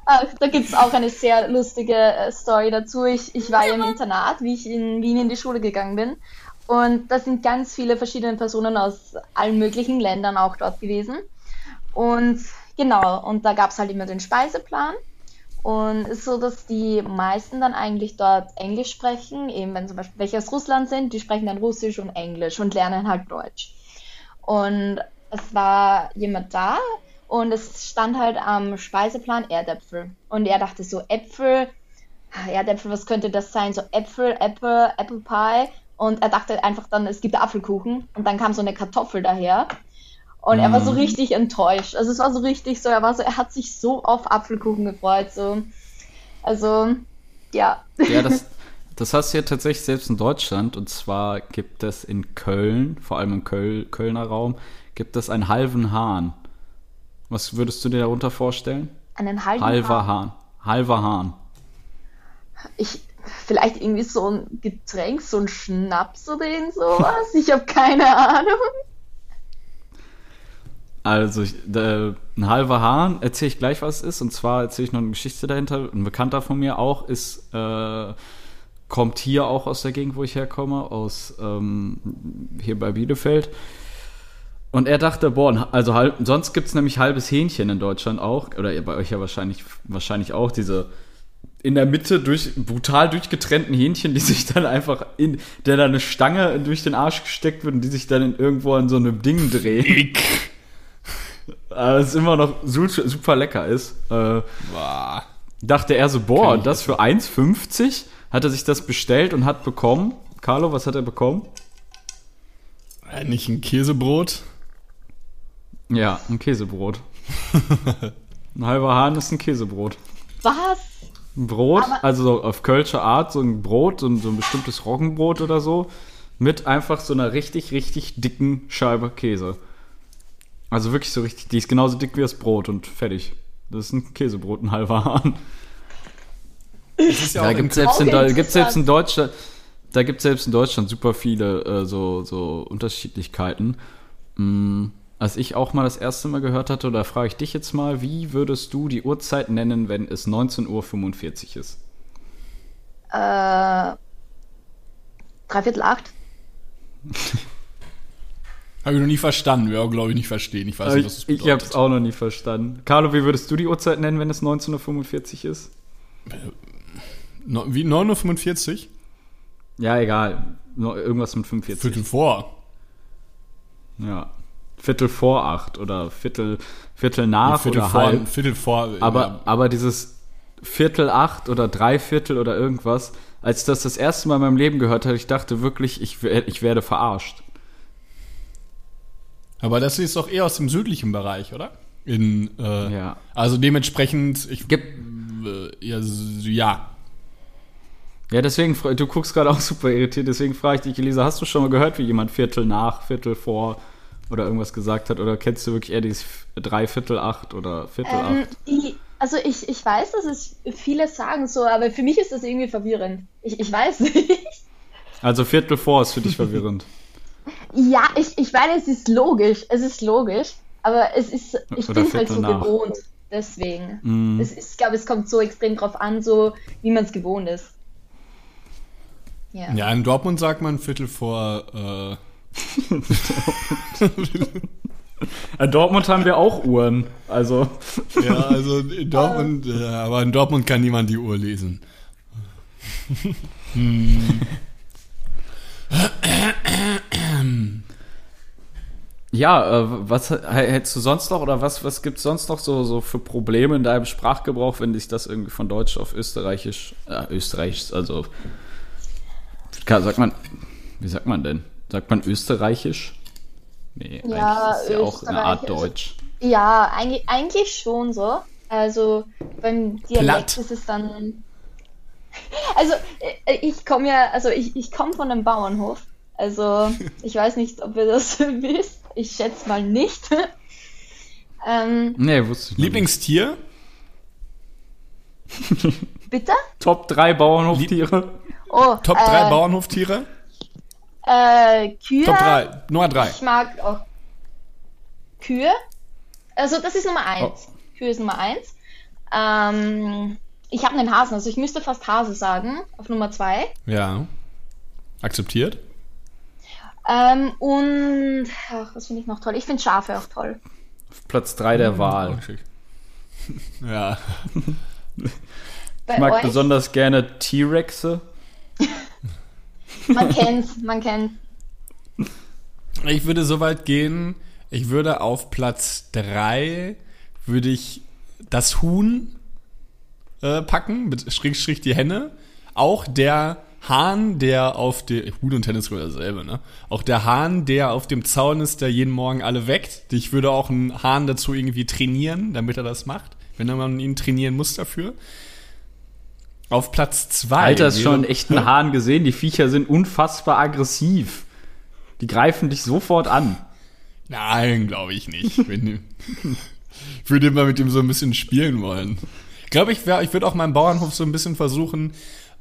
Ach, (laughs) da gibt es auch eine sehr lustige äh, Story dazu. Ich, ich war ja im Internat, wie ich in Wien in die Schule gegangen bin. Und da sind ganz viele verschiedene Personen aus allen möglichen Ländern auch dort gewesen. Und genau, und da gab es halt immer den Speiseplan. Und es ist so, dass die meisten dann eigentlich dort Englisch sprechen, eben wenn zum Beispiel welche aus Russland sind, die sprechen dann Russisch und Englisch und lernen halt Deutsch. Und es war jemand da und es stand halt am Speiseplan Erdäpfel. Und er dachte so, Äpfel, ah, Erdäpfel, was könnte das sein? So Äpfel, Apple, Apple Pie. Und er dachte einfach dann, es gibt Apfelkuchen. Und dann kam so eine Kartoffel daher. Und er war so richtig enttäuscht. Also es war so richtig so, er war so, er hat sich so auf Apfelkuchen gefreut. So. Also, ja. Ja, das, (laughs) das hast du ja tatsächlich selbst in Deutschland. Und zwar gibt es in Köln, vor allem im Köl Kölner Raum, gibt es einen halben Hahn. Was würdest du dir darunter vorstellen? Einen halben Halber Hahn. Hahn. Halber Hahn. Ich, vielleicht irgendwie so ein Getränk, so ein Schnaps oder irgend sowas. Ich habe keine Ahnung. Also, ich, äh, ein halber Hahn, erzähle ich gleich, was es ist. Und zwar erzähle ich noch eine Geschichte dahinter. Ein Bekannter von mir auch ist, äh, kommt hier auch aus der Gegend, wo ich herkomme, aus ähm, hier bei Bielefeld. Und er dachte, boah, also halb, sonst gibt es nämlich halbes Hähnchen in Deutschland auch, oder bei euch ja wahrscheinlich, wahrscheinlich auch, diese in der Mitte durch, brutal durchgetrennten Hähnchen, die sich dann einfach in, der da eine Stange durch den Arsch gesteckt wird und die sich dann in, irgendwo an so einem Ding drehen. Ick. Aber es immer noch su- super lecker ist. Äh, Boah. dachte er so, boah, das für 1,50 hat er sich das bestellt und hat bekommen. Carlo, was hat er bekommen? Äh, Nicht ein Käsebrot? Ja, ein Käsebrot. (laughs) ein halber Hahn ist ein Käsebrot. Was? Ein Brot, Aber- also so auf Kölsche Art, so ein Brot, so ein, so ein bestimmtes Roggenbrot oder so, mit einfach so einer richtig, richtig dicken Scheibe Käse. Also wirklich so richtig, die ist genauso dick wie das Brot und fertig. Das ist ein Käsebrot, ein halber Hahn. Ja, Da gibt im selbst in, gibt's selbst in. Deutschland, da gibt selbst in Deutschland super viele äh, so, so Unterschiedlichkeiten. Mm, als ich auch mal das erste Mal gehört hatte, da frage ich dich jetzt mal, wie würdest du die Uhrzeit nennen, wenn es 19.45 Uhr ist? Äh, dreiviertel acht? (laughs) Habe ich noch nie verstanden. Ja, glaube ich nicht verstehen. Ich weiß nicht, was das ich bedeutet. ich habe es auch noch nie verstanden. Carlo, wie würdest du die Uhrzeit nennen, wenn es 1945 ist? No, wie 9.45 Uhr? Ja, egal. Irgendwas mit 45. Viertel vor. Ja. Viertel vor acht oder Viertel, Viertel nach Viertel oder vor. halb. Viertel vor. Aber, ja. aber dieses Viertel acht oder Dreiviertel oder irgendwas, als ich das das erste Mal in meinem Leben gehört habe, ich dachte wirklich, ich, ich werde verarscht. Aber das ist doch eher aus dem südlichen Bereich, oder? In, äh, Ja. Also dementsprechend, ich, Gibt, äh, ja, ja. ja, deswegen, du guckst gerade auch super irritiert, deswegen frage ich dich, Elisa, hast du schon mal gehört, wie jemand Viertel nach, Viertel vor oder irgendwas gesagt hat? Oder kennst du wirklich eher dieses Dreiviertel acht oder Viertel Ähm, acht? ich, also ich, ich weiß, dass es viele sagen so, aber für mich ist das irgendwie verwirrend. Ich, ich weiß (laughs) nicht. Also Viertel vor ist für dich verwirrend. (laughs) Ja, ich, ich meine, es ist logisch. Es ist logisch. Aber es ist, ich Oder bin halt Viertel so nach. gewohnt. Deswegen. Mm. Es ist, ich glaube, es kommt so extrem drauf an, so wie man es gewohnt ist. Ja. Ja, in Dortmund sagt man Viertel vor, äh, In Dortmund haben wir auch Uhren, also ja, also in Dortmund, (laughs) äh, aber in Dortmund kann niemand die Uhr lesen. Ja, äh, was h- hättest du sonst noch oder was, was gibt es sonst noch so, so für Probleme in deinem Sprachgebrauch, wenn dich das irgendwie von Deutsch auf Österreichisch, äh, Österreichisch, also, kann, sagt man, wie sagt man denn? Sagt man Österreichisch? Nee, Ja, eigentlich ist ja auch eine Art. Deutsch. Ja, eigentlich, eigentlich schon so. Also beim Dialekt Platt. ist es dann. (laughs) Also äh, ich komme ja, also ich, ich komme von einem Bauernhof. Also (laughs) ich weiß nicht, ob ihr das (laughs) wisst. Ich schätze mal nicht. ähm, Nee, wusste ich Lieblingstier? bitte? Top 3 Bauernhoftiere? Oh, Top 3 äh, Bauernhoftiere? Äh, Kühe. Top 3, Nummer 3. Ich mag auch Kühe. Also das ist Nummer eins. Kühe ist Nummer eins. Ähm, ich habe einen Hasen, also ich müsste fast Hase sagen, auf Nummer zwei. Ja. Akzeptiert? Ähm, und ach, was finde ich noch toll? Ich finde Schafe auch toll. Platz 3 der Wahl. Oh, (laughs) schick. Ja. Bei Ich mag euch? besonders gerne T-Rexe. (laughs) Man kennt's, man kennt. Ich würde so weit gehen, ich würde auf Platz 3 würde ich das Huhn äh, packen, mit Schrägstrich die Henne. Auch der Hahn, der auf der Huhn und ist wohl dasselbe, ne? Auch der Hahn, der auf dem Zaun ist, der jeden Morgen alle weckt. Ich würde auch einen Hahn dazu irgendwie trainieren, damit er das macht, wenn man ihn trainieren muss dafür. Auf Platz 2. Alter, hast schon echt einen (laughs) Hahn gesehen. Die Viecher sind unfassbar aggressiv. Die greifen dich sofort an. Nein, glaube ich nicht. Ich würde mal mit dem so ein bisschen spielen wollen. Ich glaube, ich, wär- ich würde auch meinen Bauernhof so ein bisschen versuchen,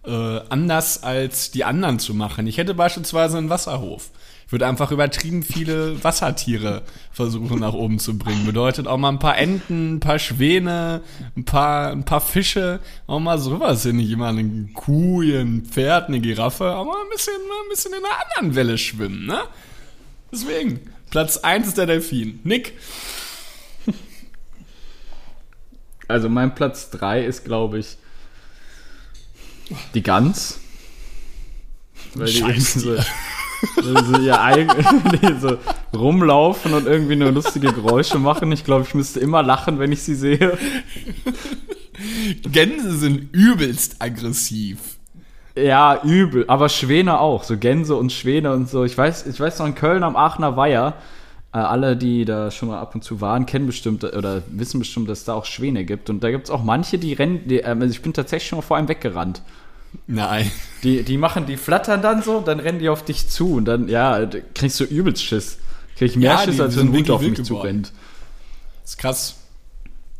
äh, anders als die anderen zu machen. Ich hätte beispielsweise einen Wasserhof. Ich würde einfach übertrieben viele Wassertiere versuchen nach oben zu bringen. Bedeutet auch mal ein paar Enten, ein paar Schwäne, ein paar, ein paar Fische, auch mal sowas hin. Nicht immer eine Kuh, ein Pferd, eine Giraffe, aber ein bisschen, ein bisschen in einer anderen Welle schwimmen, ne? Deswegen, Platz 1 ist der Delfin. Nick? Also mein Platz 3 ist, glaube ich, die Gans. Weil die irgendwie (laughs) so, ihr eigen, (laughs) so rumlaufen und irgendwie nur lustige Geräusche machen. Ich glaube, ich müsste immer lachen, wenn ich sie sehe. Gänse sind übelst aggressiv. Ja, übel. Aber Schwäne auch. So Gänse und Schwäne und so. Ich weiß, ich weiß noch in Köln am Aachener Weiher. Äh, alle, die da schon mal ab und zu waren, kennen bestimmt oder wissen bestimmt, dass es da auch Schwäne gibt. Und da gibt es auch manche, die rennen. Die, also ich bin tatsächlich schon mal vor einem weggerannt. Nein. Die, die machen, die flattern dann so, dann rennen die auf dich zu und dann, ja, kriegst du übelst Schiss. Krieg ich mehr Ja, Schiss, die als wenn ein Hund auf mich zurennt. ist krass.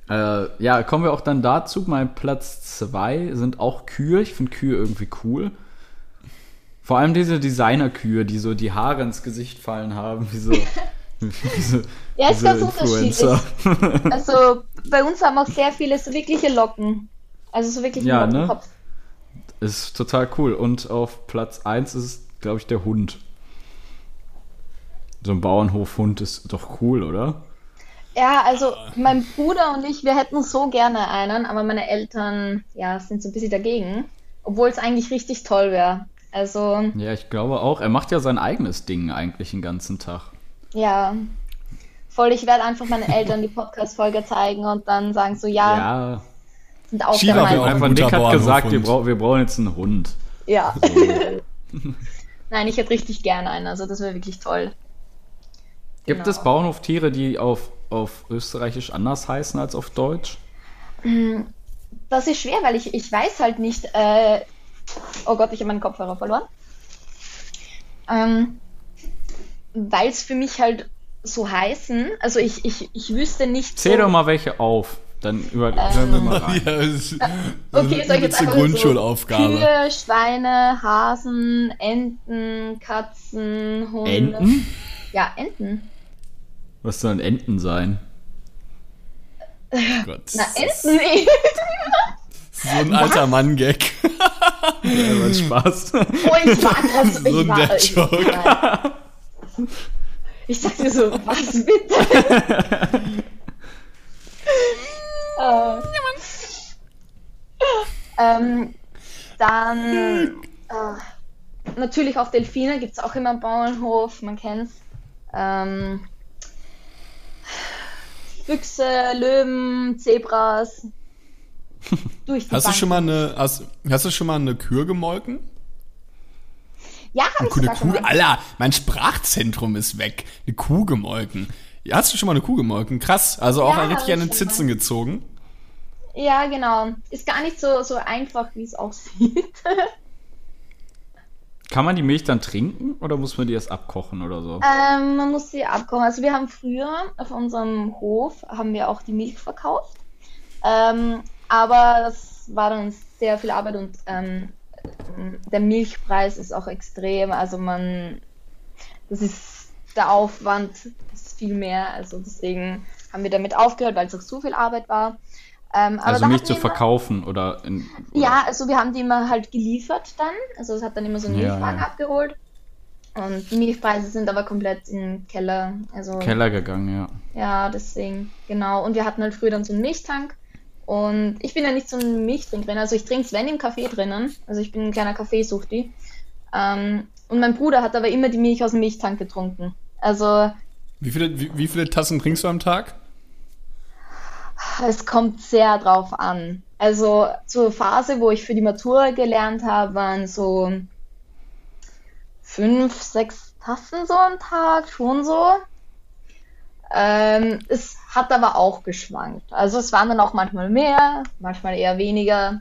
Äh, ja, kommen wir auch dann dazu. Mein Platz zwei sind auch Kühe. Ich finde Kühe irgendwie cool. Vor allem diese Designer-Kühe, die so die Haare ins Gesicht fallen haben, wie so, (laughs) wie so Ja, ist diese ganz unterschiedlich. Also bei uns haben auch sehr viele so wirkliche Locken. Also so wirklich Ja, ne? Ist total cool. Und auf Platz 1 ist, glaube ich, der Hund. So ein Bauernhofhund ist doch cool, oder? Ja, also mein Bruder und ich, wir hätten so gerne einen, aber meine Eltern, ja, sind so ein bisschen dagegen, obwohl es eigentlich richtig toll wäre. Also, Ja, ich glaube auch. Er macht ja sein eigenes Ding eigentlich den ganzen Tag. ja, voll, ich werde einfach meinen Eltern die Podcast-Folge zeigen und dann sagen so, ja, Ja, sind auch Shiva der Meinung. ein aber guter Nick hat gesagt, wir, Bauernhofhund. brau wir brauchen jetzt einen Hund. Ja. (laughs) Nein, ich hätte richtig gerne einen, also das wäre wirklich toll. Gibt Genau. es Bauernhoftiere, die auf, auf Österreichisch anders heißen als auf Deutsch? Das ist schwer, weil ich, ich weiß halt nicht. Äh, oh Gott, ich habe meinen Kopfhörer verloren. Ähm, weil es für mich halt so heißen. Also ich, ich, ich wüsste nicht. Zähl so, doch mal welche auf. Dann über hören wir mal (laughs) rein. Ja, das ist Okay, soll ich jetzt eine einfach Grundschulaufgabe. So Kühe, Schweine, Hasen, Enten, Katzen, Hunde. Enten? Ja, Enten. Was sollen Enten sein? Gott. Na, Enten. nee. So ein alter Mann-Gag. Ja, war Spaß. Oh, ich war (laughs) gerade so. So Ich ein war, ich, war, ich dachte so, was bitte? (laughs) äh, ähm, dann äh, natürlich auf Delfine gibt es auch immer einen Bauernhof, man kennt's. Ähm, Füchse, Löwen, Zebras. (laughs) Durch die Hast du schon mal eine, hast, hast du schon mal eine Kür gemolken? Ja, hab Eine ich eine Kuh. Alter, mein Sprachzentrum ist weg. Eine Kuh gemolken. Ja, hast du schon mal eine Kuh gemolken? Krass. Also auch Ja, richtig an den Zitzen gezogen. Ja, genau. Ist gar nicht so, so einfach, wie es aussieht. (laughs) Kann man die Milch dann trinken oder muss man die erst abkochen oder so? ähm, man muss sie abkochen. Also wir haben früher auf unserem Hof haben wir auch die Milch verkauft. Ähm, aber das war dann sehr viel Arbeit und ähm, der Milchpreis ist auch extrem. Also man, das ist der Aufwand ist viel mehr. Also deswegen haben wir damit aufgehört, weil es auch zu viel Arbeit war. Ähm, Also hatten zu wir immer- verkaufen oder in. Oder Ja, also wir haben die immer halt geliefert dann. Also es hat dann immer so einen Ja, Milchwagen ja. abgeholt. Und die Milchpreise sind aber komplett im Keller. Also Keller gegangen, ja. ja, deswegen, genau. Und wir hatten halt früher dann so einen Milchtank. Und ich bin ja nicht so ein Milchtrinkerin. Also ich trinke es, wenn im Kaffee drinnen. Also ich bin ein kleiner Kaffeesuchti. Ähm, und mein Bruder hat aber immer die Milch aus dem Milchtank getrunken. Also Wie viele, wie, wie viele Tassen trinkst du am Tag? Es kommt sehr drauf an. Also zur Phase, wo ich für die Matura gelernt habe, waren so fünf, sechs Tassen so am Tag, schon so. Ähm, es hat aber auch geschwankt. Also es waren dann auch manchmal mehr, manchmal eher weniger.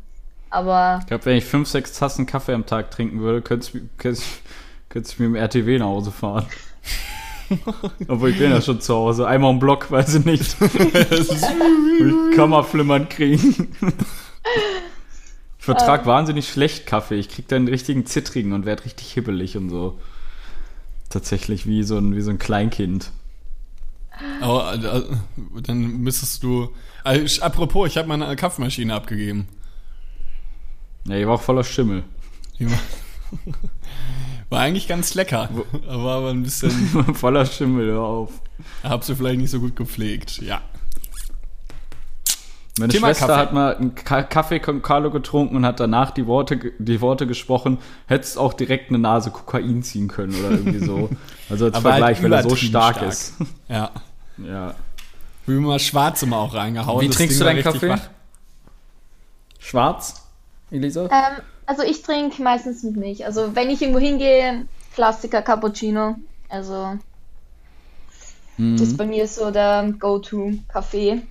Aber Ich glaube, wenn ich fünf, sechs Tassen Kaffee am Tag trinken würde, könnte ich, könnte ich, könnte ich mit dem RTW nach Hause fahren. (laughs) (laughs) Obwohl ich bin ja schon zu Hause. Einmal im Block, weiß ich nicht. (laughs) ich Kammerflimmern kriegen. Ich (laughs) vertrag wahnsinnig schlecht Kaffee. Ich krieg dann einen richtigen zittrigen und werd richtig hibbelig und so. Tatsächlich wie so ein, wie so ein Kleinkind. Aber äh, dann müsstest du. Also, apropos, ich habe meine Kaffeemaschine abgegeben. Ja, die war auch voller Schimmel. Die war, eigentlich ganz lecker, aber, aber ein bisschen. (laughs) voller Schimmel, hör auf. Hab sie vielleicht nicht so gut gepflegt. Ja. Meine Thema Schwester Kaffee. hat mal einen Ka Kaffee con Carlo getrunken und hat danach die Worte, die Worte gesprochen, hättest auch direkt eine Nase Kokain ziehen können oder irgendwie so. (laughs) Also als Aber halt Vergleich, weil er so stark, stark. ist. (laughs) Ja. Ja. Wie mal schwarz immer auch reingehauen. Wie das trinkst Ding du deinen Kaffee? wach. Schwarz, Elisa? ähm, also ich trinke meistens mit Milch. Also wenn ich irgendwo hingehe, Klassiker Cappuccino. Also das ist Mhm. bei mir so der Go-To-Kaffee.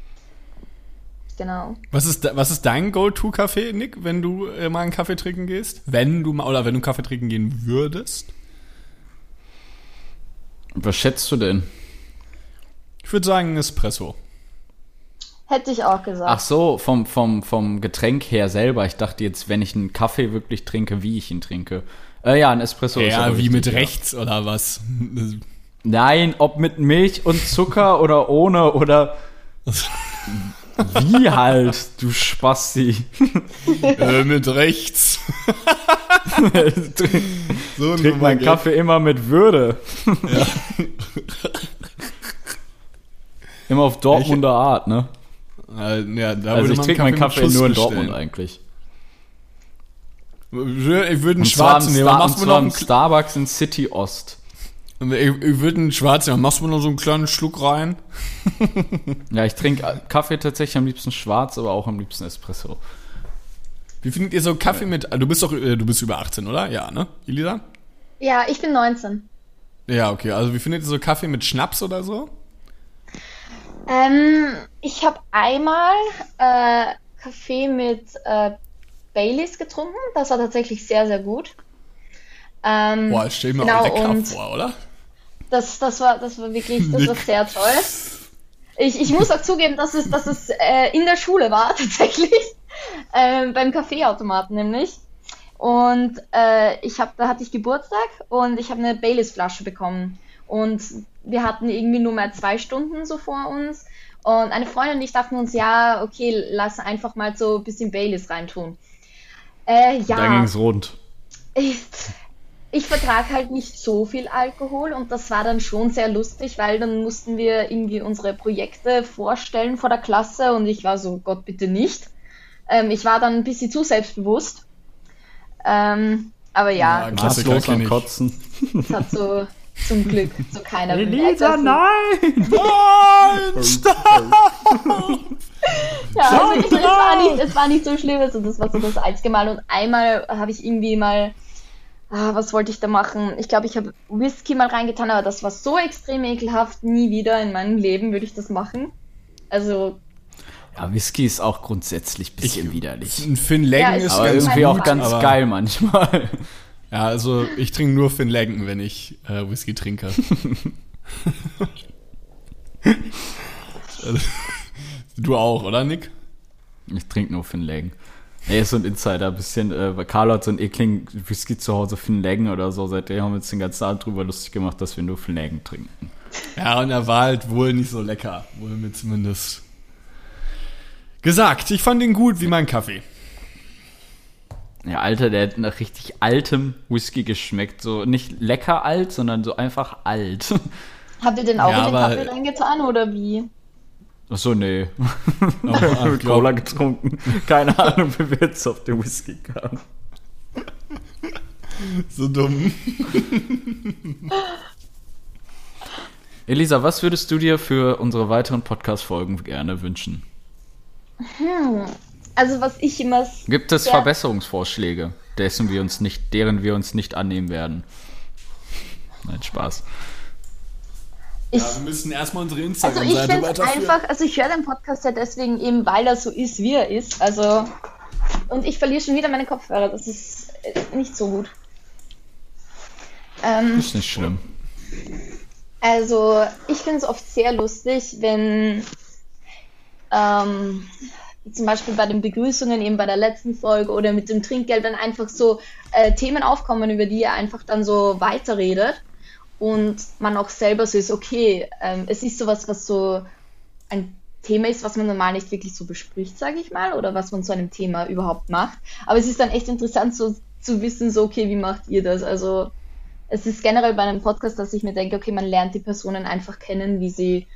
Genau. Was ist, was ist dein Go-To-Kaffee, Nick, wenn du äh, mal einen Kaffee trinken gehst? Wenn du mal, oder wenn du Kaffee trinken gehen würdest? Was schätzt du denn? Ich würde sagen Espresso. Hätte ich auch gesagt. Ach so, vom, vom, vom Getränk her selber. Ich dachte jetzt, wenn ich einen Kaffee wirklich trinke, wie ich ihn trinke. Äh, ja, ein Espresso ist ja, aber wie mit ja. rechts oder was? Nein, ob mit Milch und Zucker oder ohne oder wie halt, du Spasti. äh, mit rechts. (laughs) So Trink meinen Kaffee immer mit Würde. immer auf Dortmunder Art, ne? Äh, ja, da Also würde ich trinke meinen Kaffee Schuss nur in bestellen. Dortmund eigentlich. Ich würde einen schwarzen nehmen. Star Machst und du zwar noch einen, Starbucks in City Ost. ich, ich würde einen schwarzen nehmen. Machst du noch so einen kleinen Schluck rein? (laughs) Ja, ich trinke Kaffee tatsächlich am liebsten schwarz, aber auch am liebsten Espresso. Wie findet ihr so Kaffee mit. Du bist doch äh, du bist über 18, oder? Ja, ne? Elisa? Ja, ich bin 19. Ja, okay. Also wie findet ihr so Kaffee mit Schnaps oder so? Ähm, ich habe einmal äh, Kaffee mit äh, Baileys getrunken. Das war tatsächlich sehr, sehr gut. Ähm, Boah, das stell ich mir genau, auch lecker vor, oder? das, das, war, das war wirklich, das war (laughs) sehr toll. Ich, ich muss auch zugeben, dass es, dass es äh, in der Schule war, (laughs) tatsächlich. Ähm, beim Kaffeeautomaten nämlich. Und äh, ich hab, da hatte ich Geburtstag und ich habe eine Baileys-Flasche bekommen. Und wir hatten irgendwie nur mal zwei Stunden so vor uns. Und eine Freundin und ich dachten uns, ja, okay, lass einfach mal so ein bisschen Baileys reintun. Äh, ja. Dann ging's rund. Ich, ich vertrage halt nicht so viel Alkohol und das war dann schon sehr lustig, weil dann mussten wir irgendwie unsere Projekte vorstellen vor der Klasse und ich war so, Gott bitte nicht. Ähm, ich war dann ein bisschen zu selbstbewusst. Ähm, aber ja, Ja, Maßlos kenn am. Kotzen. das hat so (laughs) zum Glück so keiner bemerkt. Also, nein! (laughs) Nein! Ja, also ich, es, war nicht, es war nicht so schlimm, also das war so das einzige Mal. Und einmal habe ich irgendwie mal, ah, was wollte ich da machen? Ich glaube, ich habe Whisky mal reingetan, aber das war so extrem ekelhaft. Nie wieder in meinem Leben würde ich das machen. Also, Ja, Whisky ist auch grundsätzlich ein bisschen widerlich. Ein Finn Leggen Ja, ist ist Aber ganz irgendwie gut, auch ganz aber- geil manchmal. Ja, also ich trinke nur Finn Leggen, wenn ich äh, Whisky trinke. (laughs) Du auch, oder Nick? Ich trinke nur Finn Leggen. Nee, ist so ein Insider, ein bisschen, äh, weil Carlo hat so einen ekligen Whisky zu Hause, Finn Leggen oder so, seitdem haben wir uns den ganzen Abend drüber lustig gemacht, dass wir nur Finn Leggen trinken. Ja, und er war halt wohl nicht so lecker. Wurde mir zumindest gesagt. Ich fand ihn gut wie mein Kaffee. Ja, Alter, der hat nach richtig altem Whisky geschmeckt. So nicht lecker alt, sondern so einfach alt. (laughs) habt ihr den auch Ja, in den Kaffee reingetan oder wie? Achso, nee. (laughs) Aber, Mit Cola getrunken. (laughs) Keine Ahnung, wie wir jetzt auf den Whisky kamen. so dumm. Elisa, was würdest du dir für unsere weiteren Podcast-Folgen gerne wünschen? Also, was ich immer. Gibt es. Verbesserungsvorschläge, dessen wir uns nicht, deren wir uns nicht annehmen werden? Nein, Spaß. Ich, Ja, wir müssen erstmal unsere also, ich Instagram-Seite finde es weiterführen. einfach. Also, ich höre den Podcast ja deswegen eben, weil er so ist, wie er ist. Also. Und ich verliere schon wieder meine Kopfhörer. Das ist äh, nicht so gut. Ähm, Ist nicht schlimm. Also, ich finde es oft sehr lustig, wenn ähm, zum Beispiel bei den Begrüßungen, eben bei der letzten Folge oder mit dem Trinkgeld, dann einfach so äh, Themen aufkommen, über die er einfach dann so weiterredet und man auch selber so ist, okay, ähm, es ist sowas, was so ein Thema ist, was man normal nicht wirklich so bespricht, sage ich mal, oder was man zu einem Thema überhaupt macht. Aber es ist dann echt interessant so zu wissen, so, okay, wie macht ihr das? Also, es ist generell bei einem Podcast, dass ich mir denke, okay, man lernt die Personen einfach kennen, wie sie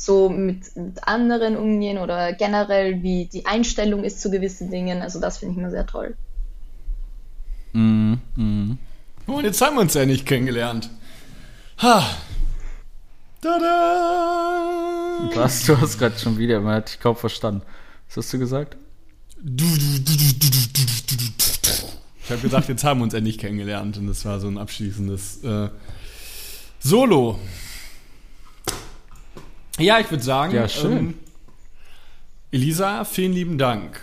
so mit, mit anderen umgehen oder generell, wie die Einstellung ist zu gewissen Dingen. Also das finde ich immer sehr toll. Mhm, mhm. Und jetzt haben wir uns ja nicht kennengelernt. Ha. Tada! Was? Du hast gerade schon wieder, man hat dich kaum verstanden. Was hast du gesagt? Ich habe gesagt, jetzt haben wir uns endlich kennengelernt und das war so ein abschließendes äh, Solo. Ja, ich würde sagen, Ja, schön. Ähm, Elisa, vielen lieben Dank,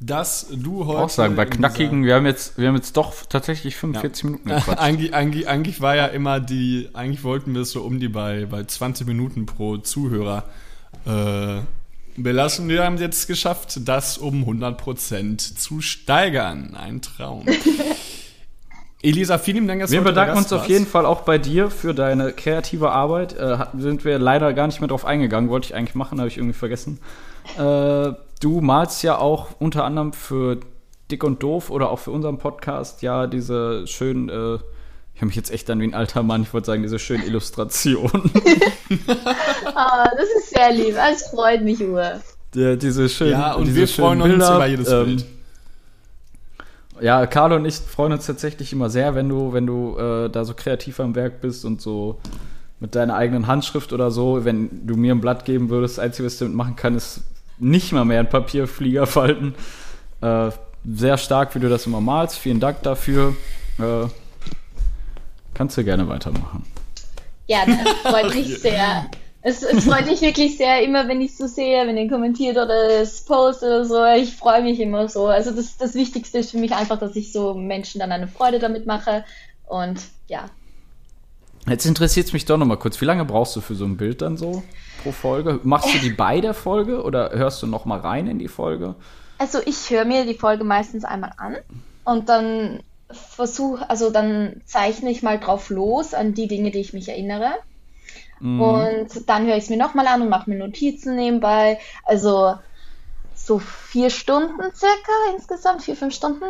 dass du heute Auch sagen, bei knackigen, wir haben jetzt, wir haben jetzt doch tatsächlich 45 Minuten dieser- gequatscht. (laughs) eigentlich, eigentlich, eigentlich war ja immer die, eigentlich wollten wir es so um die bei, bei 20 Minuten pro Zuhörer äh, belassen. Wir haben es jetzt geschafft, das um 100% zu steigern. Ein Traum. (laughs) Elisa, vielen Dank, dass Wir bedanken uns auf jeden. Fall auch bei dir für deine kreative Arbeit. Äh, sind wir leider gar nicht mehr drauf eingegangen. Wollte ich eigentlich machen, habe ich irgendwie vergessen. Äh, du malst ja auch unter anderem für Dick und Doof oder auch für unseren Podcast ja diese schönen, äh, ich habe mich jetzt echt dann wie ein alter Mann, ich wollte sagen, diese schönen Illustrationen. (laughs) (laughs) Ah, das ist sehr lieb. Es freut mich, Uwe. Die, diese schönen, Ja, und diese wir freuen uns Bilder, über jedes ähm, Bild. Ja, Carlo und ich freuen uns tatsächlich immer sehr, wenn du, wenn du äh, da so kreativ am Werk bist und so mit deiner eigenen Handschrift oder so, wenn du mir ein Blatt geben würdest, das Einzige, was ich damit machen kann, ist nicht mal mehr ein Papierflieger (laughs) falten. Äh, sehr stark, wie du das immer malst. Vielen Dank dafür. Äh, kannst du gerne weitermachen. Ja, das freut mich sehr. Es, es freut mich wirklich sehr, immer wenn ich so sehe, wenn ihr kommentiert oder es postet oder so. Ich freue mich immer so. Also das, das Wichtigste ist für mich einfach, dass ich so Menschen dann eine Freude damit mache. Und ja, Jetzt interessiert es mich doch noch mal kurz. Wie lange brauchst du für so ein Bild dann so pro Folge? Machst du die bei der Folge oder hörst du noch mal rein in die Folge? Also ich höre mir die Folge meistens einmal an und dann versuche, also dann zeichne ich mal drauf los an die Dinge, die ich mich erinnere. Und dann höre ich es mir nochmal an und mache mir Notizen nebenbei. Also so vier Stunden circa insgesamt, vier, fünf Stunden.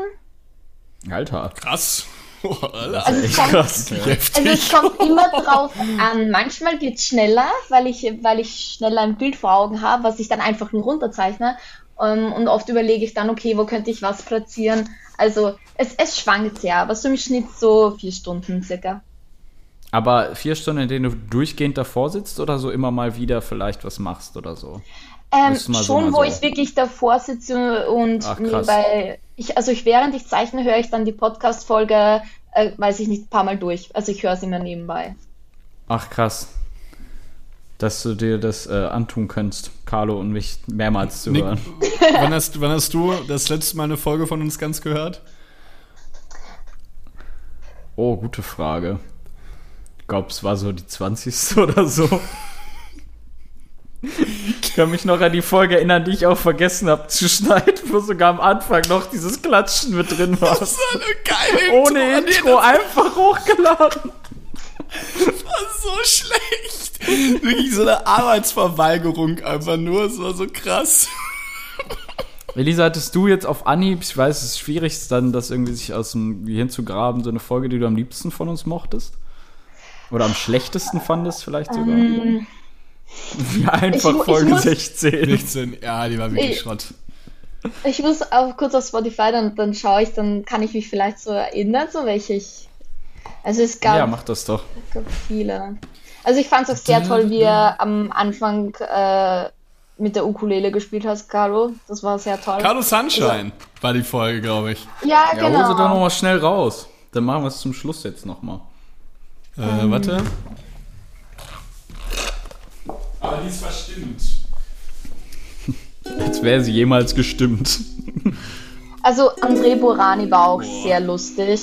Alter. Krass. (laughs) Oh, Alter. Also es kommt, Krass. also es kommt (laughs) immer drauf an. Manchmal geht es schneller, weil ich, weil ich schneller ein Bild vor Augen habe, was ich dann einfach nur runterzeichne. Ähm, und oft überlege ich dann, okay, wo könnte ich was platzieren. Also es, es schwankt sehr, aber so im Schnitt so vier Stunden circa. Aber vier Stunden, in denen du durchgehend davor sitzt oder so immer mal wieder vielleicht was machst oder so? Ähm, so schon, mal wo so. ich wirklich davor sitze und Ach, nebenbei, ich, also ich, während ich zeichne, höre ich dann die Podcast-Folge, äh, weiß ich nicht, ein paar Mal durch. Also ich höre sie immer nebenbei. Ach krass. Dass du dir das äh, antun könntest, Carlo und mich mehrmals zu Nick, hören. (laughs) wann, hast, wann hast du das letzte Mal eine Folge von uns ganz gehört? Oh, gute Frage. Ich glaube, es war so die 20. (laughs) oder so. Ich kann mich noch an die Folge erinnern, die ich auch vergessen habe zu schneiden, wo sogar am Anfang noch dieses Klatschen mit drin war. Das war eine geile Ohne Intro. Intro einfach hochgeladen. Das war so schlecht. Wirklich so eine Arbeitsverweigerung einfach nur. Es war so krass. Elisa, hattest du jetzt auf Anhieb, ich weiß, es ist schwierig, dann das irgendwie sich aus dem Gehirn zu graben, so eine Folge, die du am liebsten von uns mochtest? Oder am schlechtesten fandest vielleicht sogar? ja, einfach ich mu- ich Folge muss- 16. 16. Ja, die war wirklich Ich- Schrott. Ich muss auch kurz auf Spotify, dann, dann schaue ich, dann kann ich mich vielleicht so erinnern, so welche ich. Also es gab, Ja, mach das doch. es gab viele. Also ich fand es auch sehr toll, wie er am Anfang äh, mit der Ukulele gespielt hat, Carlo. Das war sehr toll. Carlo Sunshine war die Folge, glaube ich. ja, Ja, genau. hol sie doch nochmal schnell raus. Dann machen wir es zum Schluss jetzt nochmal. Äh, warte. Aber die ist verstimmt. Als wäre sie jemals gestimmt. Also André Borani war auch sehr lustig.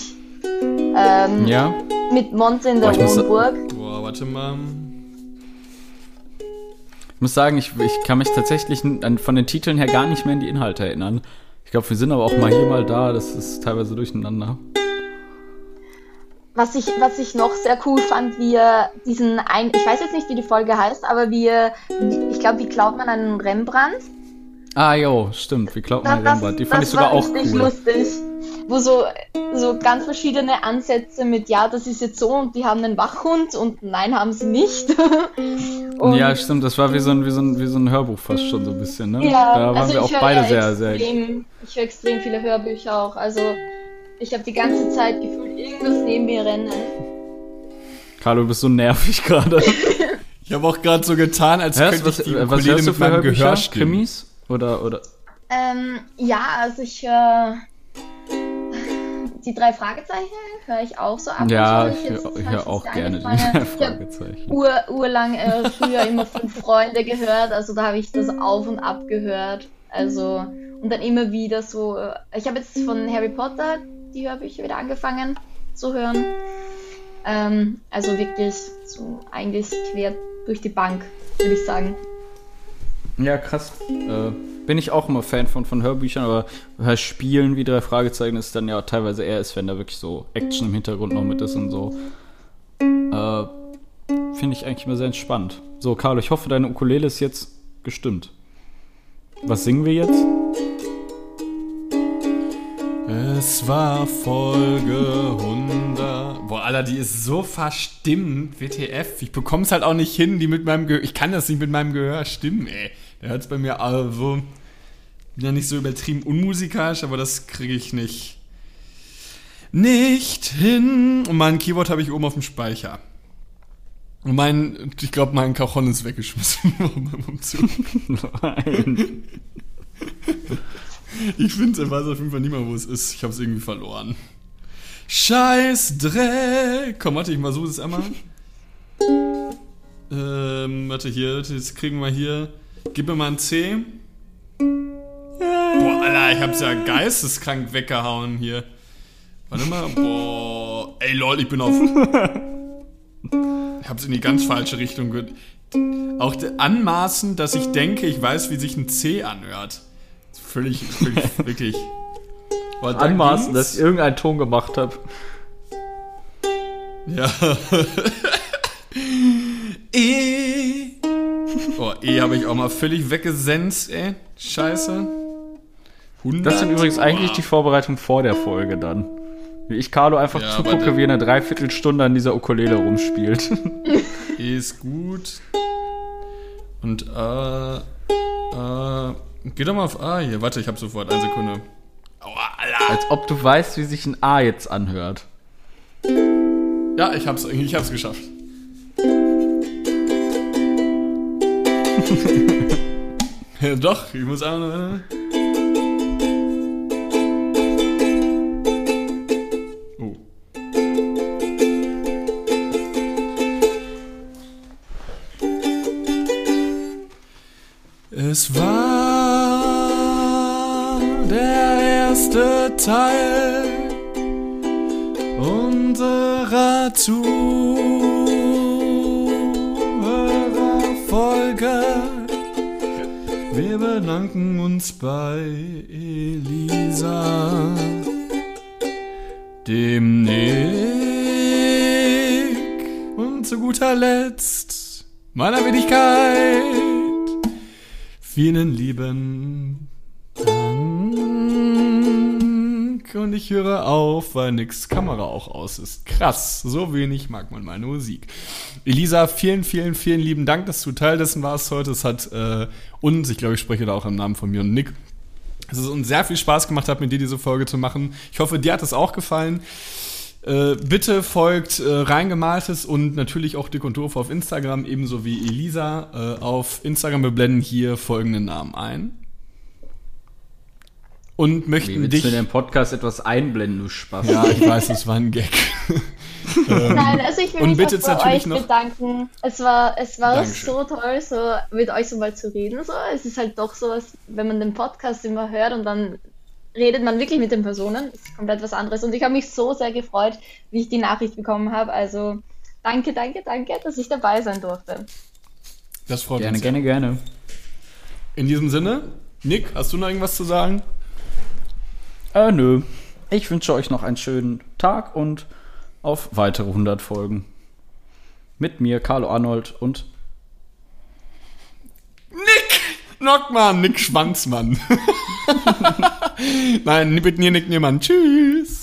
Ähm, Ja? Mit Monte in der Boah, ich muss- Hohenburg. Boah, warte mal. Ich muss sagen, ich, ich kann mich tatsächlich an, von den Titeln her gar nicht mehr an die Inhalte erinnern. Ich glaube, wir sind aber auch mal hier, mal da. Das ist teilweise durcheinander. Was ich, was ich noch sehr cool fand, wie er diesen ein, ich weiß jetzt nicht, wie die Folge heißt, aber wie er, ich glaube, wie klaut man einen Rembrandt? Ah, jo, stimmt. Wie klaut man Das- Rembrandt? Die fand das ich sogar war auch richtig cool. lustig. Wo so, so ganz verschiedene Ansätze mit, ja, das ist jetzt so und die haben einen Wachhund und nein, haben sie nicht. (laughs) und, Ja, stimmt. Das war wie so, ein, wie, so ein, wie so ein Hörbuch fast schon so ein bisschen, ne? ja, da waren also wir auch beide sehr, sehr. extrem, Ich höre extrem viele Hörbücher auch. Also ich habe die ganze Zeit gefühlt irgendwas neben mir rennen. Carlo, du bist so nervig gerade. (laughs) Ich habe auch gerade so getan, als Hörst, könnte was, ich die äh, was Ukulele mit für meinem? Gehör stimmen. Krimis? Oder, oder? Ähm, ja, also ich höre die drei Fragezeichen höre ich auch so ab. Ja, und zu. ich Jetzt höre hör auch gerne die. (laughs) Ich habe Fragezeichen. ur, urlang äh, früher immer fünf Freunde gehört, also da habe ich das auf und ab gehört. Also, und dann immer wieder so. äh, Ich habe jetzt von Harry Potter die Hörbücher wieder angefangen zu hören. Ähm, also wirklich so eigentlich quer durch die Bank, würde ich sagen. Ja, krass. Äh, bin ich auch immer Fan von, von Hörbüchern, aber Hörspielen wie drei Fragezeichen ist dann ja teilweise eher ist, wenn da wirklich so Action im Hintergrund noch mit ist und so. Äh, Finde ich eigentlich immer sehr entspannt. So, Carlo, ich hoffe, deine Ukulele ist jetzt gestimmt. Was singen wir jetzt? Es war Folge 100. Boah, Alter, die ist so verstimmt. WTF. Ich bekomm's halt auch nicht hin, die mit meinem Gehör. Ich kann das nicht mit meinem Gehör stimmen, ey. Der hört's bei mir also. Bin ja nicht so übertrieben unmusikalisch, aber das kriege ich nicht. Nicht hin. Und mein Keyboard habe ich oben auf dem Speicher. Und mein, ich glaube, mein Cajon ist weggeschmissen (laughs) beim Umzug. (laughs) Nein. Ich finde, er weiß auf jeden Fall nicht mehr, wo es ist. Ich habe es irgendwie verloren. Scheiß Dreck! Komm, warte, ich mal so das einmal. (laughs) Ähm, warte hier, jetzt kriegen wir hier. Gib mir mal ein C. Boah, Alter, ich hab's ja geisteskrank weggehauen hier. Warte mal, boah. Ey, lol, ich bin auf. Ich hab's in die ganz falsche Richtung ge Auch anmaßen, dass ich denke, ich weiß, wie sich ein C anhört. Völlig, völlig, (laughs) wirklich. Anmaßen, dass ich irgendeinen Ton gemacht habe. Ja. (laughs) e. Oh, E habe ich auch mal völlig weggesenzt, ey. Scheiße. 100. Das sind übrigens eigentlich die Vorbereitungen vor der Folge dann. Wie ich Carlo einfach Ja, zugucke, wie er eine Dreiviertelstunde an dieser Ukulele rumspielt. (laughs) E ist gut. Und A. A. Geh doch mal auf A hier. Warte, ich hab sofort. Eine Sekunde. Aua, Alter. Als ob du weißt, wie sich ein A jetzt anhört. Ja, ich hab's, ich hab's geschafft. (laughs) ja, doch, ich muss auch noch. Oh. Es war der erste Teil unserer Zuhörerfolge. Wir bedanken uns bei Elisa, dem Nick und zu guter Letzt meiner Wenigkeit. Vielen lieben Und ich höre auf, weil nix Kamera auch aus ist. Krass, so wenig mag man meine Musik. Elisa, vielen, vielen, vielen lieben Dank, dass du Teil dessen warst heute. Es hat äh, uns, ich glaube, ich spreche da auch im Namen von mir und Nick, dass es uns sehr viel Spaß gemacht hat, mit dir diese Folge zu machen. Ich hoffe, dir hat es auch gefallen. Äh, bitte folgt äh, Reingemaltes und natürlich auch Dick und Doof auf Instagram, ebenso wie Elisa. Äh, auf Instagram, wir blenden hier folgenden Namen ein. Und Wie möchten willst dich. du in den Podcast etwas einblenden, du Spaß? Ja, ich weiß, es war ein Gag. (laughs) Nein, also ich will Und mich bitte auch bei natürlich euch noch- bedanken. Es war, es war Dankeschön. so toll, so mit euch so mal zu reden. So. Es ist halt doch sowas, wenn man den Podcast immer hört und dann redet man wirklich mit den Personen. Das ist komplett was anderes. Und ich habe mich so sehr gefreut, wie ich die Nachricht bekommen habe. Also danke, danke, danke, dass ich dabei sein durfte. Das freut Gerne, uns. sehr. gerne, gerne. In diesem Sinne, Nick, hast du noch irgendwas zu sagen? Äh, nö. Ich wünsche euch noch einen schönen Tag und auf weitere 100 Folgen. Mit mir, Carlo Arnold und Nick Nockmann, Nick Schwanzmann. (laughs) Nein, mit mir Nick Niemann. Tschüss.